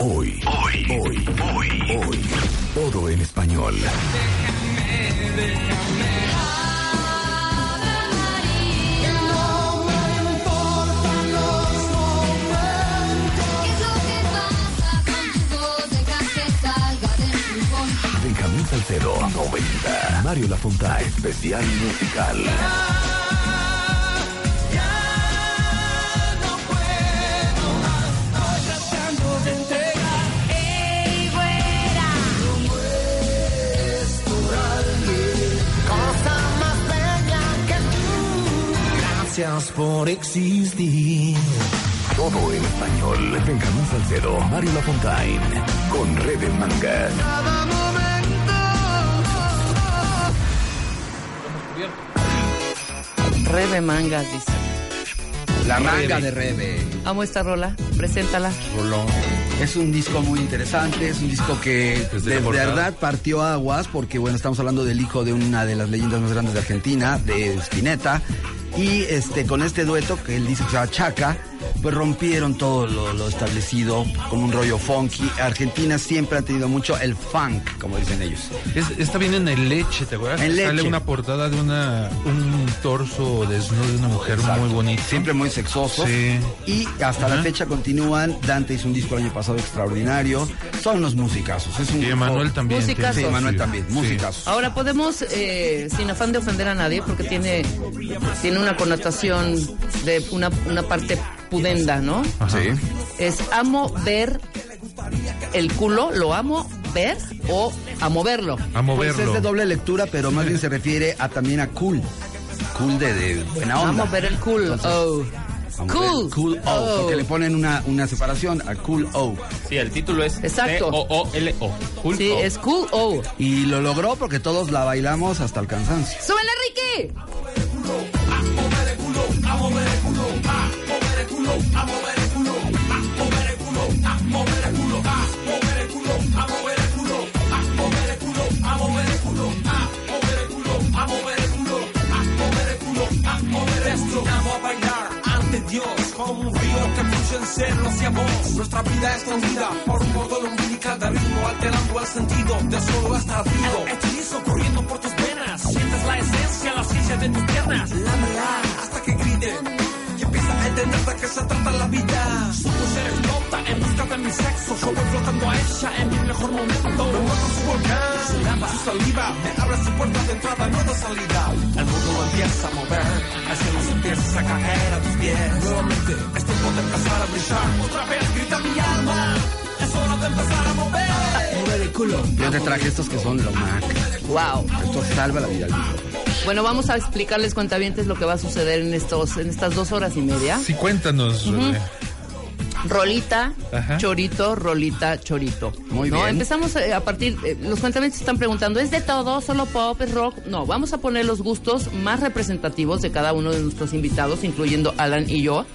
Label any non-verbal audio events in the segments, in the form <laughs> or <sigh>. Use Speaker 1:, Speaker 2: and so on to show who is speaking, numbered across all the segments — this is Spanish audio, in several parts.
Speaker 1: Hoy, hoy, hoy, hoy, hoy. Todo en español. Benjamín Salcedo, 90. Mario Lafontaine, especial musical.
Speaker 2: Gracias por existir.
Speaker 1: Todo en español. Benjamín Salcedo, Mario Lafontaine. Con Red en Mangas.
Speaker 2: Cada momento.
Speaker 3: Rebe Mangas, dice.
Speaker 4: La manga de Rebe.
Speaker 3: Amo esta rola. Preséntala.
Speaker 4: Rolón. Es un disco muy interesante, es un disco que
Speaker 5: Desde
Speaker 4: de verdad partió aguas porque bueno, estamos hablando del hijo de una de las leyendas más grandes de Argentina, de Spinetta, y este con este dueto que él dice que se llama Chaca, pues rompieron todo lo, lo establecido con un rollo funky. Argentina siempre ha tenido mucho el funk, como dicen ellos.
Speaker 5: Es- está bien en el leche, ¿te acuerdas?
Speaker 4: En
Speaker 5: Sale
Speaker 4: Leche.
Speaker 5: una portada de una un torso desnudo de una mujer muy bonita.
Speaker 4: Siempre muy sexoso.
Speaker 5: Sí.
Speaker 4: Y hasta la fecha continúan. Dante hizo un disco el año pasado extraordinario. Son unos musicazos. Es un
Speaker 5: Y Emanuel también.
Speaker 3: Musicazos.
Speaker 4: Sí, Emanuel también.
Speaker 5: Sí.
Speaker 4: Musicazos.
Speaker 3: Ahora podemos, eh, sin afán de ofender a nadie, porque tiene, tiene una connotación de una, una parte pudenda, ¿no?
Speaker 5: Ajá.
Speaker 4: Sí.
Speaker 3: Es amo ver el culo, lo amo ver o a moverlo.
Speaker 5: A
Speaker 4: Pues
Speaker 5: moverlo.
Speaker 4: es de doble lectura, pero más bien se refiere a también a cool. Cool de, de buena onda.
Speaker 3: Amo ver el culo. Oh. Cool.
Speaker 4: Cool O.
Speaker 3: Oh.
Speaker 4: Porque le ponen una, una separación a Cool O.
Speaker 6: Sí, el título es
Speaker 3: Exacto.
Speaker 6: C-O-O-L-O. Cool
Speaker 3: Sí,
Speaker 6: O.
Speaker 3: es cool. Oh.
Speaker 4: Y lo logró porque todos la bailamos hasta el cansancio.
Speaker 3: ¡Súbele, Ricky!
Speaker 7: Dios como un río que fluye en celo hacia vos. Nuestra vida escondida por un cordón umbilical de ritmo, alterando el sentido de solo estar vivo. El hechizo corriendo por tus venas, sientes la esencia, la ciencia de tus piernas. Lámela hasta que grite y empieza a entender de qué se trata la vida. Su ser explota en busca de mi sexo, yo voy flotando a ella en mi mejor momento. Me muerto su volcán, su lava, su saliva, me abre su puerta de entrada, no de salida. El mundo lo empieza a mover, el cielo se empieza a caer a tus pies. Nuevamente es tiempo de empezar a brillar, otra vez grita mi alma. Es hora de empezar a mover. Mover el culo.
Speaker 4: Yo te traje estos que son lo más.
Speaker 3: Wow.
Speaker 4: Esto salva la vida al.
Speaker 3: Bueno, vamos a explicarles, cuentavientes, lo que va a suceder en, estos, en estas dos horas y media.
Speaker 5: Sí, cuéntanos.
Speaker 3: Rolita,
Speaker 5: Ajá.
Speaker 3: chorito, rolita, chorito.
Speaker 4: Muy
Speaker 3: ¿No?
Speaker 4: bien.
Speaker 3: Empezamos eh, a partir, eh, los cuentavientes están preguntando, ¿es de todo, solo pop, es rock? No, vamos a poner los gustos más representativos de cada uno de nuestros invitados, incluyendo Alan y yo,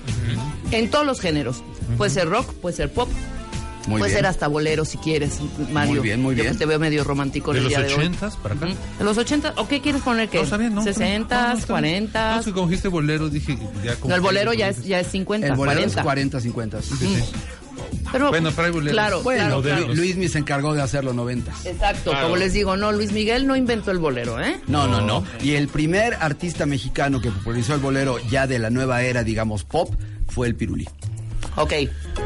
Speaker 3: en todos los géneros. Puede ser rock, puede ser pop,
Speaker 4: Muy
Speaker 3: puede
Speaker 4: bien.
Speaker 3: ser hasta bolero si quieres, Mario.
Speaker 4: Muy bien, muy
Speaker 3: Yo
Speaker 4: bien.
Speaker 3: que te veo medio romántico
Speaker 5: De
Speaker 3: el
Speaker 5: los
Speaker 3: día de hoy.
Speaker 5: ochentas para acá.
Speaker 3: ¿De los 80? ¿O qué quieres poner? ¿Qué?
Speaker 5: No, está bien, ¿no?
Speaker 3: 60,
Speaker 5: No, no, está bien.
Speaker 3: 40.
Speaker 5: No, es que como dijiste bolero, dije ya como
Speaker 3: No, el bolero ya es, ya es 50,
Speaker 4: El bolero
Speaker 3: 40.
Speaker 4: es 40, 50.
Speaker 5: Sí, sí.
Speaker 3: Pero,
Speaker 5: Bueno, pero hay boleros.
Speaker 3: Claro,
Speaker 4: Bueno,
Speaker 3: claro, claro.
Speaker 4: Luis mi se encargó de hacerlo 90.
Speaker 3: Exacto,
Speaker 6: Claro.
Speaker 3: como les digo, no, Luis Miguel no inventó el bolero, ¿eh?
Speaker 4: No, no, no. Y el primer artista mexicano que popularizó el bolero ya de la nueva era, digamos, pop, fue el Pirulí.
Speaker 3: Ok.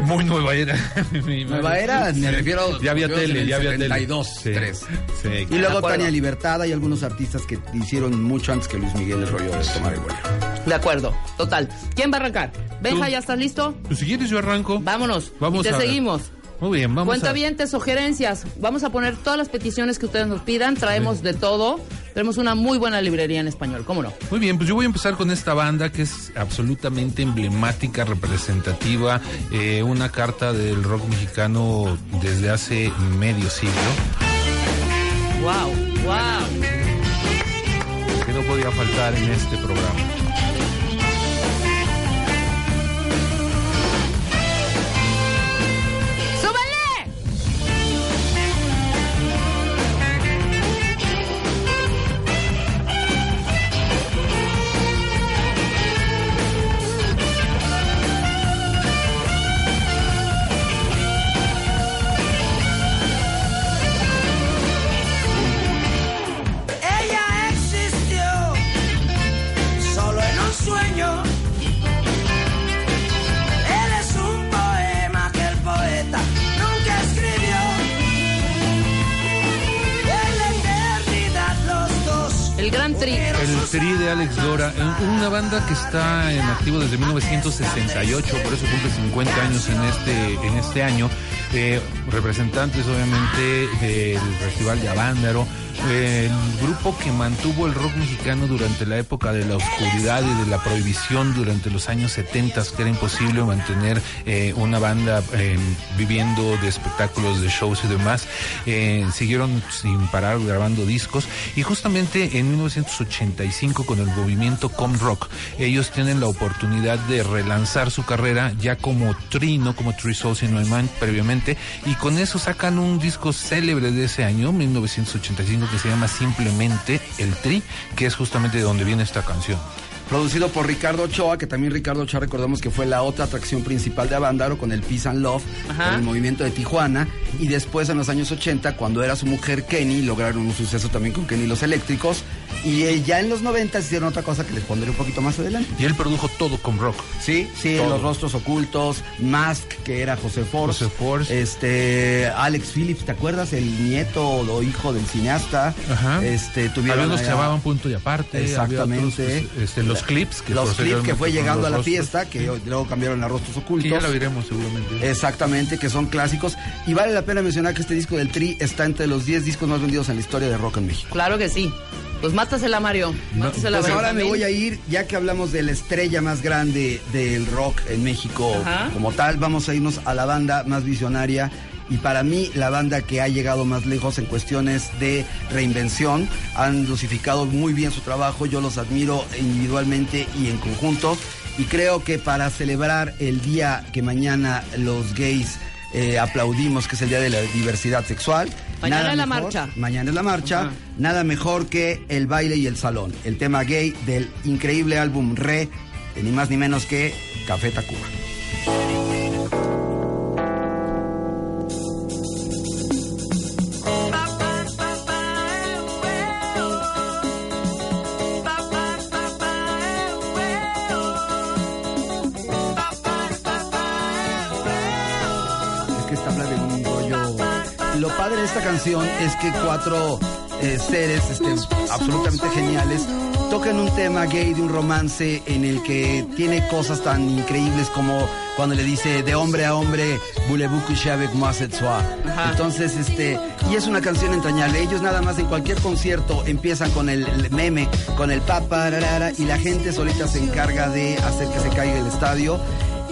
Speaker 5: Muy nueva era. <laughs>
Speaker 4: Nueva era, me
Speaker 5: Sí.
Speaker 4: refiero-
Speaker 5: Ya había tele, ya había
Speaker 4: 72,
Speaker 5: tele. Sí.
Speaker 4: tres.
Speaker 5: Sí,
Speaker 4: Y luego. Tania Libertada y algunos artistas que hicieron mucho antes que Luis Miguel el rollo de tomar el bolero.
Speaker 3: De acuerdo, total. ¿Quién va a arrancar? Benja. ¿ya estás listo?
Speaker 5: Pues si quieres yo arranco.
Speaker 3: Vámonos.
Speaker 5: Vamos
Speaker 3: y te
Speaker 5: a ver.
Speaker 3: seguimos.
Speaker 5: Muy bien, vamos a...
Speaker 3: Cuentavientes, sugerencias. Vamos a poner todas las peticiones que ustedes nos pidan. Traemos de todo. Tenemos una muy buena librería en español. ¿Cómo no?
Speaker 5: Muy bien, pues yo voy a empezar con esta banda que es absolutamente emblemática, representativa, eh, una carta del rock mexicano desde hace medio siglo,
Speaker 3: Wow, wow.
Speaker 5: que no podía faltar en este programa.
Speaker 3: Tri
Speaker 5: de Alex Lora, eh, una banda que está en activo desde 1968, por eso cumple 50 años en este, en este año. Eh, representantes obviamente del Festival de Avándaro, el grupo que mantuvo el rock mexicano durante la época de la oscuridad y de la prohibición durante los años 70, que era imposible mantener eh, una banda eh, viviendo de espectáculos, de shows y demás. Eh, siguieron sin parar grabando discos y justamente en 1985 con el movimiento Com Rock ellos tienen la oportunidad de relanzar su carrera ya como Tri, no como Three Souls in My Mind previamente y con eso sacan un disco célebre de ese año 1985 que se llama simplemente El Tri que es justamente de donde viene esta canción.
Speaker 4: Producido por Ricardo Ochoa, que también Ricardo Ochoa recordamos que fue la otra atracción principal de Avándaro con el Peace and Love,
Speaker 3: Ajá.
Speaker 4: con el movimiento de Tijuana. Y después en los años 80, cuando era su mujer Kenny, lograron un suceso también con Kenny Los Eléctricos. Y eh, ya en los 90 hicieron otra cosa que les pondré un poquito más adelante.
Speaker 5: Y él produjo todo con rock.
Speaker 4: Sí, sí,
Speaker 5: Todo.
Speaker 4: los rostros ocultos, Mask, que era José Force,
Speaker 5: José Force.
Speaker 4: este Alex Phillips, ¿te acuerdas? El nieto o hijo del cineasta.
Speaker 5: Ajá.
Speaker 4: Este, tuvieron
Speaker 5: Había unos que
Speaker 4: allá-
Speaker 5: llamaban punto y aparte. había
Speaker 4: Exactamente.
Speaker 5: otros, pues, este, los clips. Que
Speaker 4: los clips que fue llegando a la
Speaker 5: rostros.
Speaker 4: fiesta, que luego cambiaron a rostros ocultos.
Speaker 5: Que ya lo veremos seguramente.
Speaker 4: Exactamente, que son clásicos. Y vale la pena mencionar que este disco del Tri está entre los 10 discos más vendidos en la historia de rock en México.
Speaker 3: Claro que sí. Pues mátasela, Mario. Mátasela,
Speaker 4: Pues ahora me voy a ir, ya que hablamos de la estrella más grande del rock en México
Speaker 3: Ajá.
Speaker 4: como tal, vamos a irnos a la banda más visionaria y para mí la banda que ha llegado más lejos en cuestiones de reinvención. Han dosificado muy bien su trabajo, yo los admiro individualmente y en conjunto y creo que para celebrar el día que mañana los gays eh, aplaudimos, que es el Día de la Diversidad Sexual.
Speaker 3: Mañana
Speaker 4: nada
Speaker 3: es la
Speaker 4: mejor-
Speaker 3: marcha.
Speaker 4: Mañana es la marcha. Nada mejor que el baile y el salón. El tema gay del increíble álbum Re, de ni más ni menos que Café Tacuba. Canción es que cuatro eh, seres este, absolutamente geniales tocan un tema gay de un romance en el que tiene cosas tan increíbles como cuando le dice de hombre a hombre, voulez-vous coucher avec moi cette soir. Entonces, este, y es una canción entrañable. Ellos nada más en cualquier concierto empiezan con el, meme, con el papararara, y la gente solita se encarga de hacer que se caiga el estadio.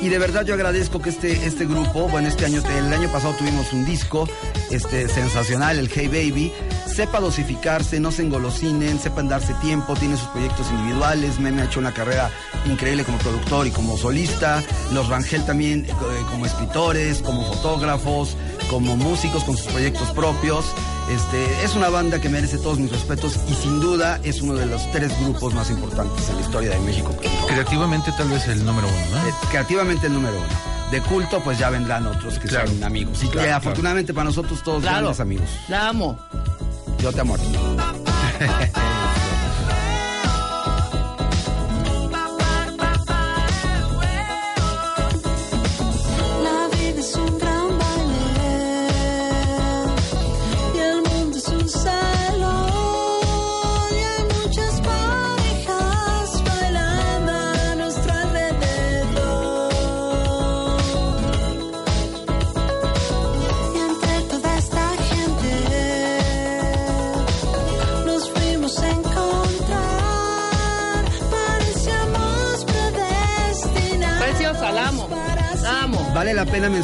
Speaker 4: Y de verdad yo agradezco que este, este grupo, bueno, este año, el año pasado tuvimos un disco este, sensacional, el Hey Baby, sepa dosificarse, no se engolosinen, sepan darse tiempo, tiene sus proyectos individuales, Meme ha hecho una carrera increíble como productor y como solista, los Rangel también eh, como escritores, como fotógrafos, como músicos con sus proyectos propios. Este, es una banda que merece todos mis respetos y sin duda es uno de los tres grupos más importantes en la historia de México.
Speaker 5: Creativamente tal vez el número uno, ¿no?
Speaker 4: Eh, creativamente el número uno. De culto, pues ya vendrán otros que
Speaker 5: Claro.
Speaker 4: son amigos. Y que
Speaker 5: Claro,
Speaker 4: afortunadamente para nosotros todos
Speaker 3: Claro.
Speaker 4: grandes amigos.
Speaker 3: La amo.
Speaker 4: Yo te amo a ti. <laughs>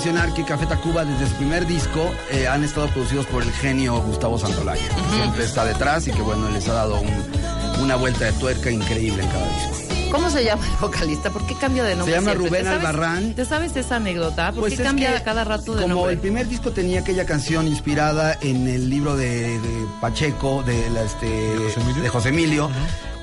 Speaker 4: mencionar que Café Tacuba desde su primer disco eh, han estado producidos por el genio Gustavo Santolaya. Siempre está detrás y que bueno, les ha dado un- una vuelta de tuerca increíble en cada disco.
Speaker 3: ¿Cómo se llama el vocalista? ¿Por qué cambia de nombre?
Speaker 4: Se llama
Speaker 3: siempre?
Speaker 4: Rubén
Speaker 3: ¿Te sabes-
Speaker 4: Albarrán.
Speaker 3: ¿Te sabes esa anécdota? ¿Por
Speaker 4: Pues
Speaker 3: qué cambia
Speaker 4: que
Speaker 3: a cada rato de
Speaker 4: Como
Speaker 3: nombre?
Speaker 4: el primer disco tenía aquella canción inspirada en el libro de, de Pacheco, de, la, este,
Speaker 5: José Emilio?
Speaker 4: de José Emilio,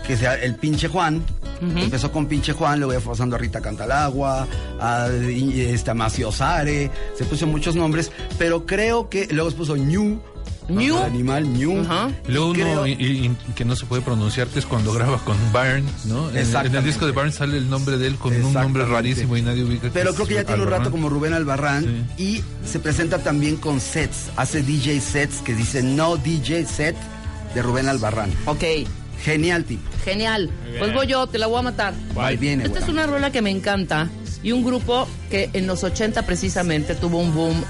Speaker 4: que sea el pinche Juan. Empezó con pinche Juan, luego fue pasando a Rita Cantalagua, a, este, a Macio Sare, se puso muchos nombres, pero creo que luego se puso Ñu.
Speaker 3: Ñu.
Speaker 4: el animal Ñu.
Speaker 3: Ajá.
Speaker 5: Y Luego uno
Speaker 4: Creo-
Speaker 5: y- y- que no se puede pronunciar, que es cuando graba con Byrne, ¿no? En- En, el disco de Byrne sale el nombre de él con un nombre rarísimo y nadie ubica.
Speaker 4: Pero creo que ya tiene un rato como Rubén Albarrán y se presenta también con sets, hace DJ sets que dice no DJ set de Rubén Albarrán.
Speaker 3: Ok,
Speaker 4: Genial tipo.
Speaker 3: genial. Pues voy yo, te la voy a matar.
Speaker 4: Ahí viene,
Speaker 3: Esta es una rola que me encanta y un grupo que en los 80 precisamente tuvo un boom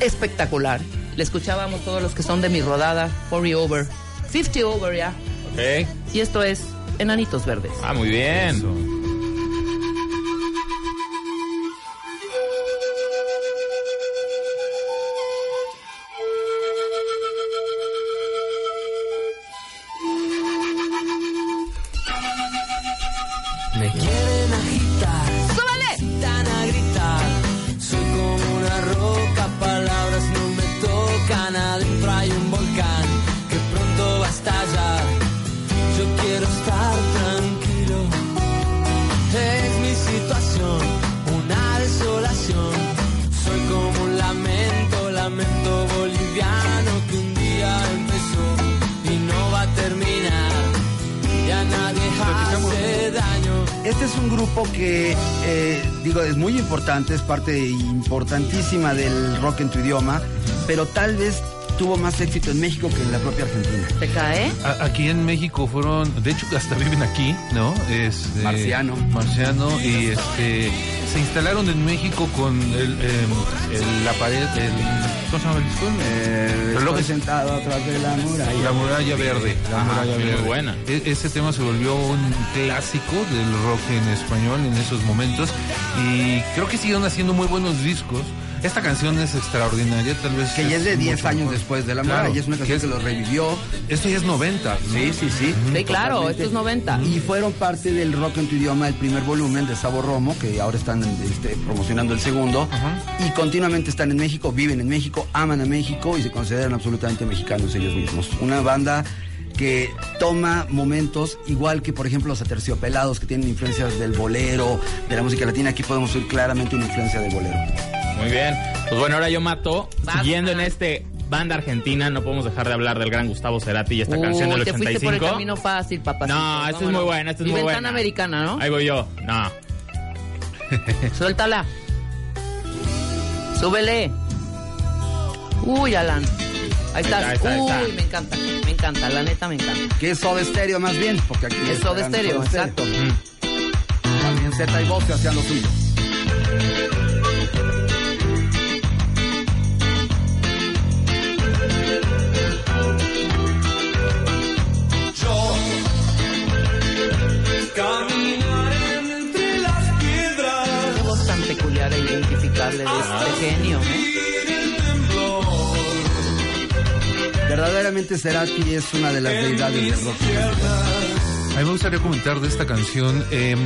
Speaker 3: espectacular. Le escuchábamos todos los que son de mi rodada, 40 Over, 50 Over ya.
Speaker 6: Ok.
Speaker 3: Y esto es Enanitos Verdes.
Speaker 6: Ah, muy bien.
Speaker 4: Eh, digo, es muy importante, es parte importantísima del rock en tu idioma, pero tal vez tuvo más éxito en México que en la propia Argentina.
Speaker 3: ¿Te cae?
Speaker 5: A- Aquí en México fueron, de hecho hasta viven aquí, ¿no? Este,
Speaker 4: Marciano.
Speaker 5: Marciano y este se instalaron en México con el, em, el- la pared, el, ¿cómo se llama el disco?
Speaker 4: Eh, estoy sentado atrás de la muralla.
Speaker 5: La muralla verde. La
Speaker 6: Ajá,
Speaker 5: muralla
Speaker 6: sí, muy
Speaker 5: verde.
Speaker 6: buena.
Speaker 5: E- ese tema se volvió un clásico del rock en español en esos momentos y creo que siguieron haciendo muy buenos discos. Esta canción es extraordinaria, tal vez.
Speaker 4: Que ya es de 10
Speaker 5: mucho
Speaker 4: años
Speaker 5: mejor.
Speaker 4: después de la
Speaker 5: Claro,
Speaker 4: muralla, es una canción
Speaker 5: que
Speaker 4: que,
Speaker 5: es-
Speaker 4: lo revivió.
Speaker 5: Esto ya es 90. ¿no?
Speaker 4: Sí, sí, sí.
Speaker 3: Sí, claro,
Speaker 4: Totalmente.
Speaker 3: esto es 90.
Speaker 4: Y fueron parte del rock en tu idioma, el primer volumen de Sabo Romo, que ahora están este, promocionando el segundo. Y continuamente están en México, viven en México, aman a México y se consideran absolutamente mexicanos ellos mismos. Una banda que toma momentos, igual que por ejemplo los aterciopelados, que tienen influencias del bolero, de la música latina, aquí podemos oír claramente una influencia del bolero.
Speaker 6: Muy bien. Pues bueno, ahora yo mato. Siguiendo en este banda argentina, no podemos dejar de hablar del gran Gustavo Cerati y esta canción del
Speaker 3: te fuiste
Speaker 6: 85.
Speaker 3: por el camino fácil, papacito.
Speaker 6: No, esta es muy buena, esta es
Speaker 3: Mi
Speaker 6: muy
Speaker 3: ventana
Speaker 6: buena.
Speaker 3: americana, ¿no?
Speaker 6: Ahí voy yo. No. <laughs>
Speaker 3: Suéltala. Súbele. Uy, Alan. Ahí
Speaker 6: está, ahí está.
Speaker 3: Uy, me encanta. Me encanta, la neta me encanta.
Speaker 4: Que es Soda Stereo más bien, porque aquí
Speaker 3: Es Soda
Speaker 4: gran
Speaker 3: Stereo, exacto.
Speaker 4: También Z y Voz hacían lo suyo.
Speaker 7: Caminaré entre las piedras.
Speaker 3: Qué voz tan peculiar e identificable de este genio, ¿eh?
Speaker 4: Verdaderamente Cerati es una de las deidades del rock.
Speaker 5: A mí me gustaría comentar de esta canción. Eh,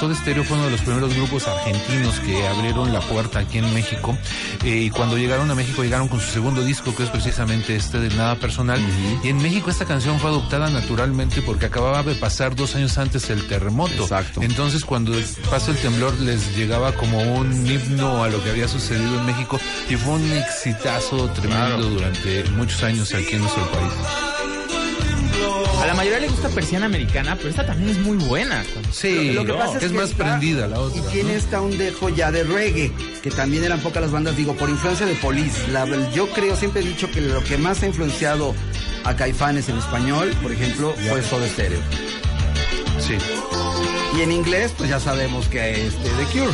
Speaker 5: Soda Stereo fue uno de los primeros grupos argentinos que abrieron la puerta aquí en México. Eh, y cuando llegaron a México, llegaron con su segundo disco, que es precisamente este de Nada Personal. Y en México esta canción fue adoptada naturalmente porque acababa de pasar dos años antes el terremoto.
Speaker 4: Exacto.
Speaker 5: Entonces, cuando pasó el temblor, les llegaba como un himno a lo que había sucedido en México. Y fue un exitazo tremendo durante muchos años aquí en nuestro país.
Speaker 6: La mayoría le gusta Persiana Americana, pero esta también es muy buena.
Speaker 5: Sí,
Speaker 4: Lo que pasa es
Speaker 5: es
Speaker 4: que
Speaker 5: más prendida la otra.
Speaker 4: Y
Speaker 5: ¿no?
Speaker 4: tiene esta un dejo ya de reggae, que también eran pocas las bandas, digo, por influencia de Police. La- yo creo, siempre he dicho que lo que más ha influenciado a Caifanes en español, por ejemplo, fue Soda Stereo.
Speaker 5: Sí.
Speaker 4: Y en inglés, pues ya sabemos que es de The Cure.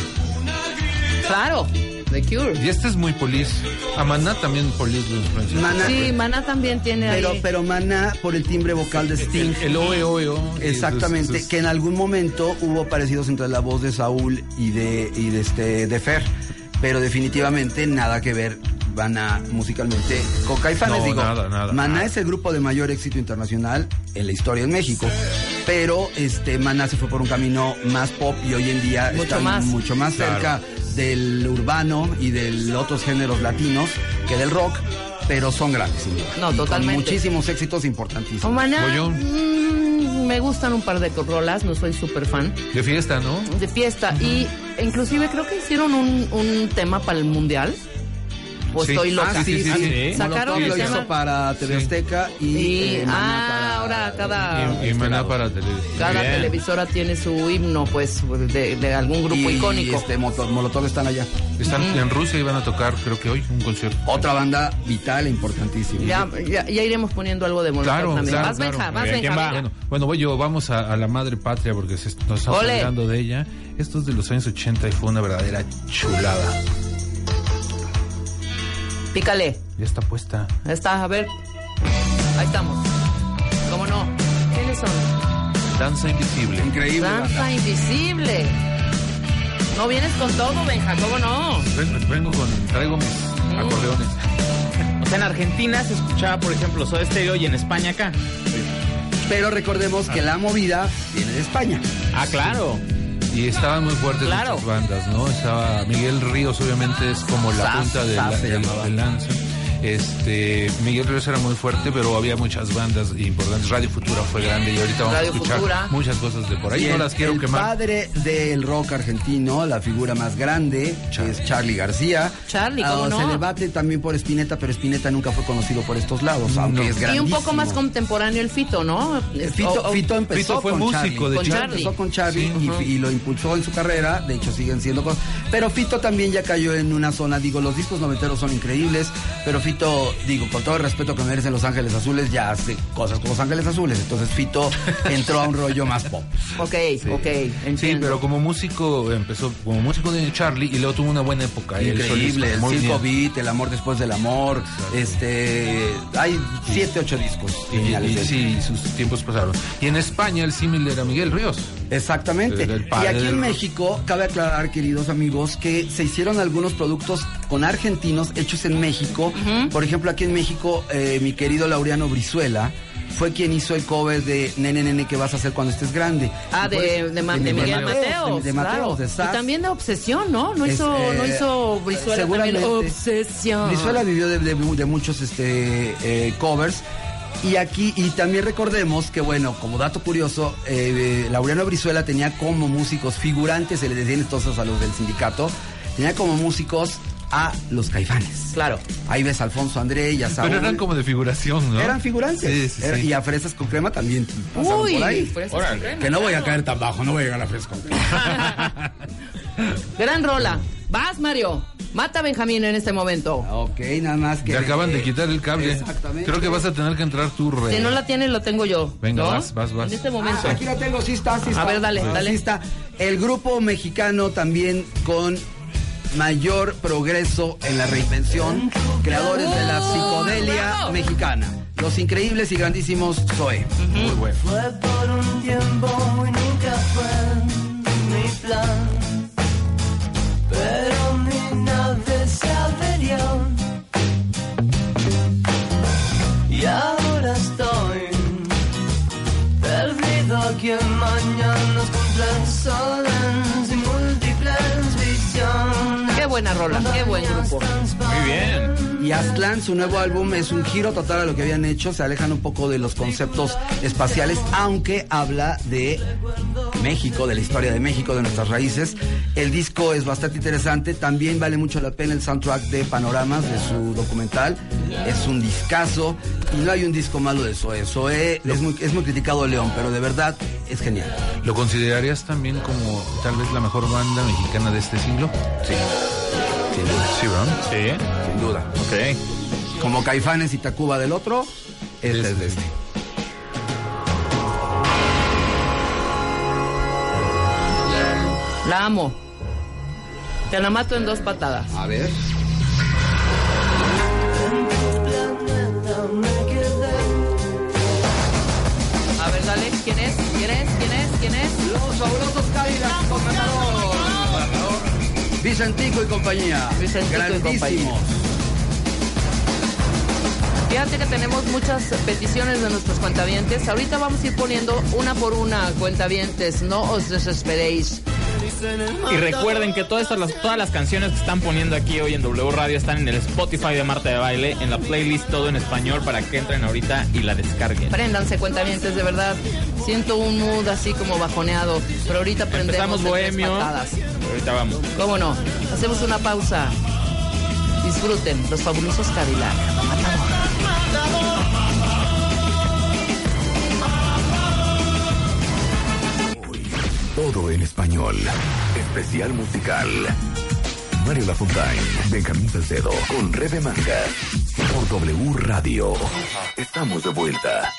Speaker 3: Claro, The Cure.
Speaker 5: Y este es muy polis. A Maná también polis lo influencia.
Speaker 4: Maná.
Speaker 3: Sí, Maná también tiene
Speaker 4: Pero,
Speaker 3: ahí.
Speaker 4: pero Maná, por el timbre vocal de Sting.
Speaker 5: El, el oe, oe, o.
Speaker 4: Exactamente, que en algún momento hubo parecidos entre la voz de Saúl y de, y de, este, de Fer. pero definitivamente nada que ver Maná musicalmente con Caifanes.
Speaker 5: No,
Speaker 4: Digo,
Speaker 5: nada, nada.
Speaker 4: Maná es el grupo de mayor éxito internacional en la historia en México, pero este Maná se fue por un camino más pop y hoy en día
Speaker 3: Mucho
Speaker 4: está
Speaker 3: más.
Speaker 4: mucho más
Speaker 5: Claro.
Speaker 4: cerca del urbano y de otros géneros latinos que del rock, pero son grandes. sin duda.
Speaker 3: No,
Speaker 4: Y con
Speaker 3: totalmente.
Speaker 4: muchísimos éxitos importantísimos.
Speaker 3: Maná, mm, me gustan un par de rolas, no soy súper fan.
Speaker 5: De fiesta, ¿no?
Speaker 3: De fiesta. Y inclusive creo que hicieron un, un tema para el mundial. O
Speaker 5: Sí.
Speaker 3: estoy loca.
Speaker 4: Ah, sí, sí, sí.
Speaker 3: Sacaron el
Speaker 4: lo
Speaker 3: tema.
Speaker 4: hizo para TV
Speaker 5: Sí.
Speaker 4: Azteca y,
Speaker 3: Y,
Speaker 4: eh,
Speaker 3: ah,
Speaker 4: para-
Speaker 3: ahora cada,
Speaker 5: Y, y Maná para televisión.
Speaker 3: cada
Speaker 6: Bien.
Speaker 3: televisora tiene su himno, pues, de, de algún grupo
Speaker 4: y,
Speaker 3: icónico.
Speaker 4: este Moto- Molotov están allá.
Speaker 5: Están en Rusia y van a tocar, creo que hoy, un concierto.
Speaker 4: Otra banda vital e importantísima.
Speaker 3: Ya, ya, ya iremos poniendo algo de Molotov
Speaker 5: Claro,
Speaker 3: también.
Speaker 5: claro,
Speaker 3: vas,
Speaker 5: claro.
Speaker 3: Benja, vas, Benja.
Speaker 6: ¿quién va?
Speaker 5: Bueno, bueno, voy yo, vamos a, a la madre patria porque se, nos estamos hablando de ella. Esto es de los años 80 y fue una verdadera chulada.
Speaker 3: Pícale.
Speaker 5: Ya está puesta.
Speaker 3: Está, a ver. Ahí estamos. ¿Cómo no? ¿Quiénes son?
Speaker 5: Danza Invisible.
Speaker 4: Increíble.
Speaker 3: Danza
Speaker 4: banda.
Speaker 3: invisible. No vienes con todo, Benja, ¿cómo no?
Speaker 5: Ven- Vengo con, traigo mis acordeones.
Speaker 6: O sea, en Argentina se escuchaba, por ejemplo, Soda Stereo y en España acá.
Speaker 4: Pero recordemos que la movida viene de España.
Speaker 6: Ah, claro.
Speaker 5: Y estaban muy fuertes
Speaker 3: Claro.
Speaker 5: muchas bandas, ¿no? Estaba Miguel Ríos, obviamente es como la punta de la, del lanza. Este, Miguel Ríos era muy fuerte, pero había muchas bandas importantes. Radio Futura fue grande y ahorita vamos
Speaker 3: Radio
Speaker 5: a escuchar
Speaker 3: Futura.
Speaker 5: muchas cosas de por ahí.
Speaker 4: Y
Speaker 5: no
Speaker 4: el,
Speaker 5: las quiero
Speaker 4: el
Speaker 5: quemar.
Speaker 4: padre del rock argentino, la figura más grande, es Charlie García.
Speaker 3: Charlie,
Speaker 4: Ah,
Speaker 3: ¿cómo no?
Speaker 4: Se debate también por Spinetta, pero Spinetta nunca fue conocido por estos lados, aunque
Speaker 5: No.
Speaker 4: es
Speaker 3: Y
Speaker 4: grandísimo.
Speaker 3: un poco más contemporáneo el Fito, ¿no?
Speaker 4: Fito,
Speaker 3: O- o-
Speaker 4: Fito empezó
Speaker 5: Fito fue
Speaker 4: con
Speaker 5: músico,
Speaker 4: Charlie.
Speaker 5: de.
Speaker 3: Charlie.
Speaker 4: Empezó con Charlie
Speaker 5: Sí,
Speaker 4: y- y, lo impulsó en su carrera. De hecho, siguen siendo cosas. Pero Fito también ya cayó en una zona. Digo, los discos noventeros son increíbles. Pero Fito, digo, con todo el respeto que merecen Los Ángeles Azules, ya hace cosas con Los Ángeles Azules. Entonces Fito <laughs> entró a un rollo más pop.
Speaker 3: Ok, ok, entiendo.
Speaker 5: Sí, pero como músico empezó como músico de Charlie y luego tuvo una buena época. él
Speaker 4: Increíble,
Speaker 5: solista,
Speaker 4: el
Speaker 5: muy
Speaker 4: Circo
Speaker 5: bien.
Speaker 4: Beat, El Amor Después del Amor, este, hay siete, ocho discos.
Speaker 5: Y, sí, sus tiempos pasaron. Y en España el símil era Miguel Ríos.
Speaker 4: Exactamente.
Speaker 5: El- el
Speaker 4: Y aquí en. México, cabe aclarar, queridos amigos, que se hicieron algunos productos con argentinos hechos en México. Por ejemplo, aquí en México, eh, mi querido Laureano Brizuela fue quien hizo el cover de Nene Nene, ¿qué vas a hacer cuando estés grande?
Speaker 3: Ah, de,
Speaker 4: eso-
Speaker 3: de, Ma- de Miguel Mateos.
Speaker 4: De. Mateos, de.
Speaker 3: Y también de Obsesión, ¿no? No
Speaker 4: Es,
Speaker 3: hizo,
Speaker 4: eh,
Speaker 3: no hizo Brizuela también
Speaker 4: seguramente.
Speaker 3: Obsesión.
Speaker 4: Brizuela vivió de muchos este, eh, covers. Y aquí, y también recordemos que, bueno, como dato curioso, eh, Laureano Brizuela tenía como músicos figurantes, se le decían entonces a los del sindicato, tenía como músicos a los caifanes.
Speaker 3: Claro.
Speaker 4: Ahí ves a Alfonso André y a Saúl.
Speaker 5: Pero eran como de figuración, ¿no?
Speaker 4: Eran figurantes.
Speaker 5: Sí, sí,
Speaker 4: Era-
Speaker 5: sí.
Speaker 4: Y a Fresas con Crema también pasaron
Speaker 3: Uy,
Speaker 4: por ahí.
Speaker 3: fresas
Speaker 6: Órale.
Speaker 3: con crema,
Speaker 4: Que no voy a caer tan bajo, no voy a llegar a Fresas con Crema. <laughs>
Speaker 3: Gran rola. Vas, Mario. Mata a Benjamín en este momento.
Speaker 4: ok, nada más que...
Speaker 5: Te acaban de quitar el cable.
Speaker 4: Exactamente.
Speaker 5: Creo que vas a tener que entrar tú, Rey.
Speaker 3: Si no la tiene, lo tengo yo.
Speaker 5: Venga,
Speaker 3: ¿no?
Speaker 5: vas, vas, vas.
Speaker 3: En este momento.
Speaker 4: Ah, aquí la tengo, sí está, sí está.
Speaker 3: A ver, dale,
Speaker 4: Sí
Speaker 3: dale.
Speaker 4: está. El grupo mexicano también con mayor progreso en la reinvención, creadores de la
Speaker 3: ¡Oh,
Speaker 4: psicodelia
Speaker 3: bravo!
Speaker 4: mexicana. Los increíbles y grandísimos Zoe.
Speaker 5: Muy bueno.
Speaker 8: Fue por un tiempo y nunca fue mi plan. Pero mi nave se averió. Y ahora estoy perdido aquí en mañanas complexos
Speaker 3: buena rola, qué buen grupo.
Speaker 6: Muy bien.
Speaker 4: Y Aztlán, su nuevo álbum, es un giro total a lo que habían hecho. Se alejan un poco de los conceptos espaciales, aunque habla de México, de la historia de México, de nuestras raíces. El disco es bastante interesante. También vale mucho la pena el soundtrack de Panoramas, de su documental. Es un discazo. Y no hay un disco malo de Zoe. Zoe es muy, es muy criticado León, pero de verdad es genial.
Speaker 5: ¿Lo considerarías también como tal vez la mejor banda mexicana de este siglo?
Speaker 4: Sí, sin duda.
Speaker 5: Sí, ¿verdad?
Speaker 6: Sí.
Speaker 4: Sin duda.
Speaker 6: Ok.
Speaker 4: Como Caifanes y Tacuba del otro, este es de este.
Speaker 3: La amo. Te la mato en dos patadas.
Speaker 4: A ver.
Speaker 3: A ver, dale. ¿Quién es? ¿Quién es? ¿Quién es? ¿Quién es?
Speaker 4: Los fabulosos Cadillacs. Vicentico y compañía.
Speaker 3: Vicentico y compañía. Fíjate que tenemos muchas peticiones de nuestros cuentavientes. Ahorita vamos a ir poniendo una por una, cuentavientes. No os desesperéis.
Speaker 6: Y recuerden que todas, estas, las, todas las canciones que están poniendo aquí hoy en W Radio están en el Spotify de Marta de Baile, en la playlist todo en español para que entren ahorita y la descarguen.
Speaker 3: Préndanse, cuentavientes, de verdad. Siento un mood así como bajoneado. Pero ahorita prendemos
Speaker 6: Empezamos bohemio. Ahorita vamos.
Speaker 3: ¿Cómo no? Hacemos una pausa. Disfruten los fabulosos Cadillac.
Speaker 1: Todo en español. Especial musical. Mario Lafontaine, Benjamín Salcedo, con Rebe Manga. Por W Radio. Estamos de vuelta.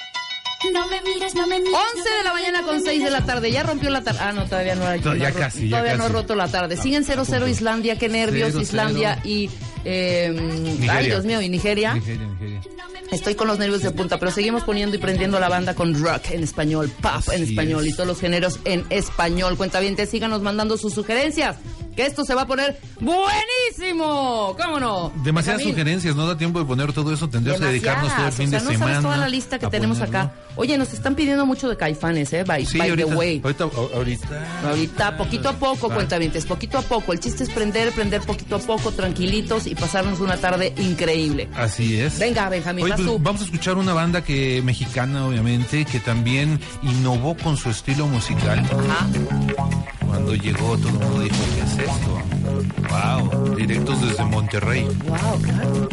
Speaker 9: No me mires, no me mires.
Speaker 3: 11 de la mañana con 6 de la tarde. Ya rompió la tarde. Ah, no, todavía no.
Speaker 5: No, ya
Speaker 3: no,
Speaker 5: casi, ya
Speaker 3: Todavía no ha roto la tarde. Siguen 0-0 Islandia. Qué nervios.
Speaker 5: 0-0.
Speaker 3: Islandia y. eh,
Speaker 5: Nigeria.
Speaker 3: ay, Dios mío, y Nigeria.
Speaker 5: Nigeria, Nigeria.
Speaker 3: Estoy con los nervios de punta, pero seguimos poniendo y prendiendo la banda con rock en español, pop en español
Speaker 5: es.
Speaker 3: y todos los géneros en español. Cuentavientes, síganos mandando sus sugerencias, que esto se va a poner buenísimo. ¿Cómo no?
Speaker 5: Demasiadas
Speaker 3: Benjamín,
Speaker 5: sugerencias, no da tiempo de poner todo eso, tendríamos que dedicarnos todo el fin
Speaker 3: o sea,
Speaker 5: de
Speaker 3: no
Speaker 5: semana.
Speaker 3: sabes toda la lista que tenemos
Speaker 5: ponerlo.
Speaker 3: acá. Oye, nos están pidiendo mucho de Caifanes, ¿eh? By,
Speaker 5: Sí,
Speaker 3: by
Speaker 5: ahorita,
Speaker 3: the way.
Speaker 5: ahorita, ahorita.
Speaker 3: Ahorita, poquito a poco,
Speaker 5: Va.
Speaker 3: cuentavientes, poquito a poco. El chiste es prender, prender poquito a poco, tranquilitos y pasarnos una tarde increíble.
Speaker 5: Así es.
Speaker 3: Venga, Benjamín,
Speaker 5: Oye, pues, vamos a escuchar una banda que mexicana, obviamente, que también innovó con su estilo musical.
Speaker 3: Ajá.
Speaker 5: Cuando llegó, todo el mundo dijo, ¿qué es esto? Wow, directos desde Monterrey.
Speaker 3: Wow, claro.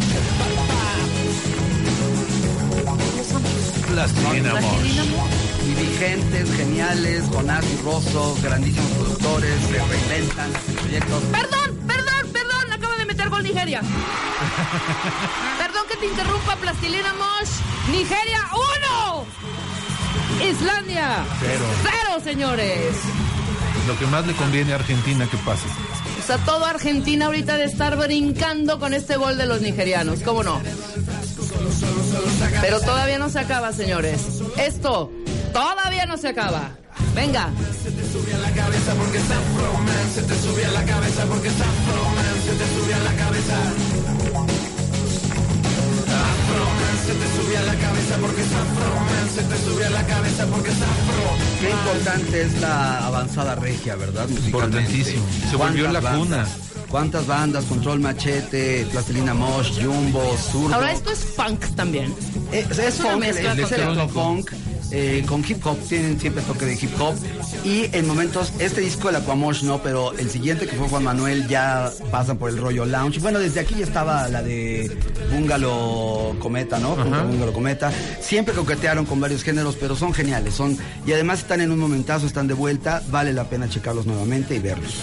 Speaker 5: Plastilina Mosh.
Speaker 3: Plastilina Mosh.
Speaker 4: Dirigentes, geniales, Jonás y Rosso, grandísimos productores, se reinventan, hacen proyectos.
Speaker 3: Perdón, perdón, perdón, acaba de meter gol Nigeria. <laughs> perdón que te interrumpa, Plastilina Mosh. Nigeria, uno. Islandia,
Speaker 5: Cero.
Speaker 3: cero, señores.
Speaker 5: Lo que más le conviene a Argentina que pase.
Speaker 3: O sea, todo Argentina ahorita de estar brincando con este gol de los nigerianos, ¿cómo no? Pero todavía no se acaba, señores. Esto todavía no se acaba. Venga.
Speaker 4: Qué importante es la avanzada regia, ¿verdad?
Speaker 5: Importantísimo. Se volvió
Speaker 4: ¿Cuántas
Speaker 5: la
Speaker 4: bandas?
Speaker 5: cuna.
Speaker 4: ¿Cuántas bandas? Control Machete, Plastilina Mosh, Jumbo, Zurdo.
Speaker 3: Ahora esto es funk también.
Speaker 4: Es, es
Speaker 3: una
Speaker 4: funk,
Speaker 3: mezcla
Speaker 4: es
Speaker 3: con-
Speaker 4: electrofunk, eh, con hip hop, tienen siempre toque de hip hop. Y en momentos, este disco, el Aquamosh no, pero el siguiente que fue Juan Manuel ya pasan por el rollo lounge. Bueno, desde aquí ya estaba la de Bungalow Cometa, ¿no?
Speaker 5: Ajá.
Speaker 4: Bungalow Cometa. Siempre coquetearon con varios géneros, pero son geniales. Son, y además están en un momentazo, están de vuelta. Vale la pena checarlos nuevamente y verlos.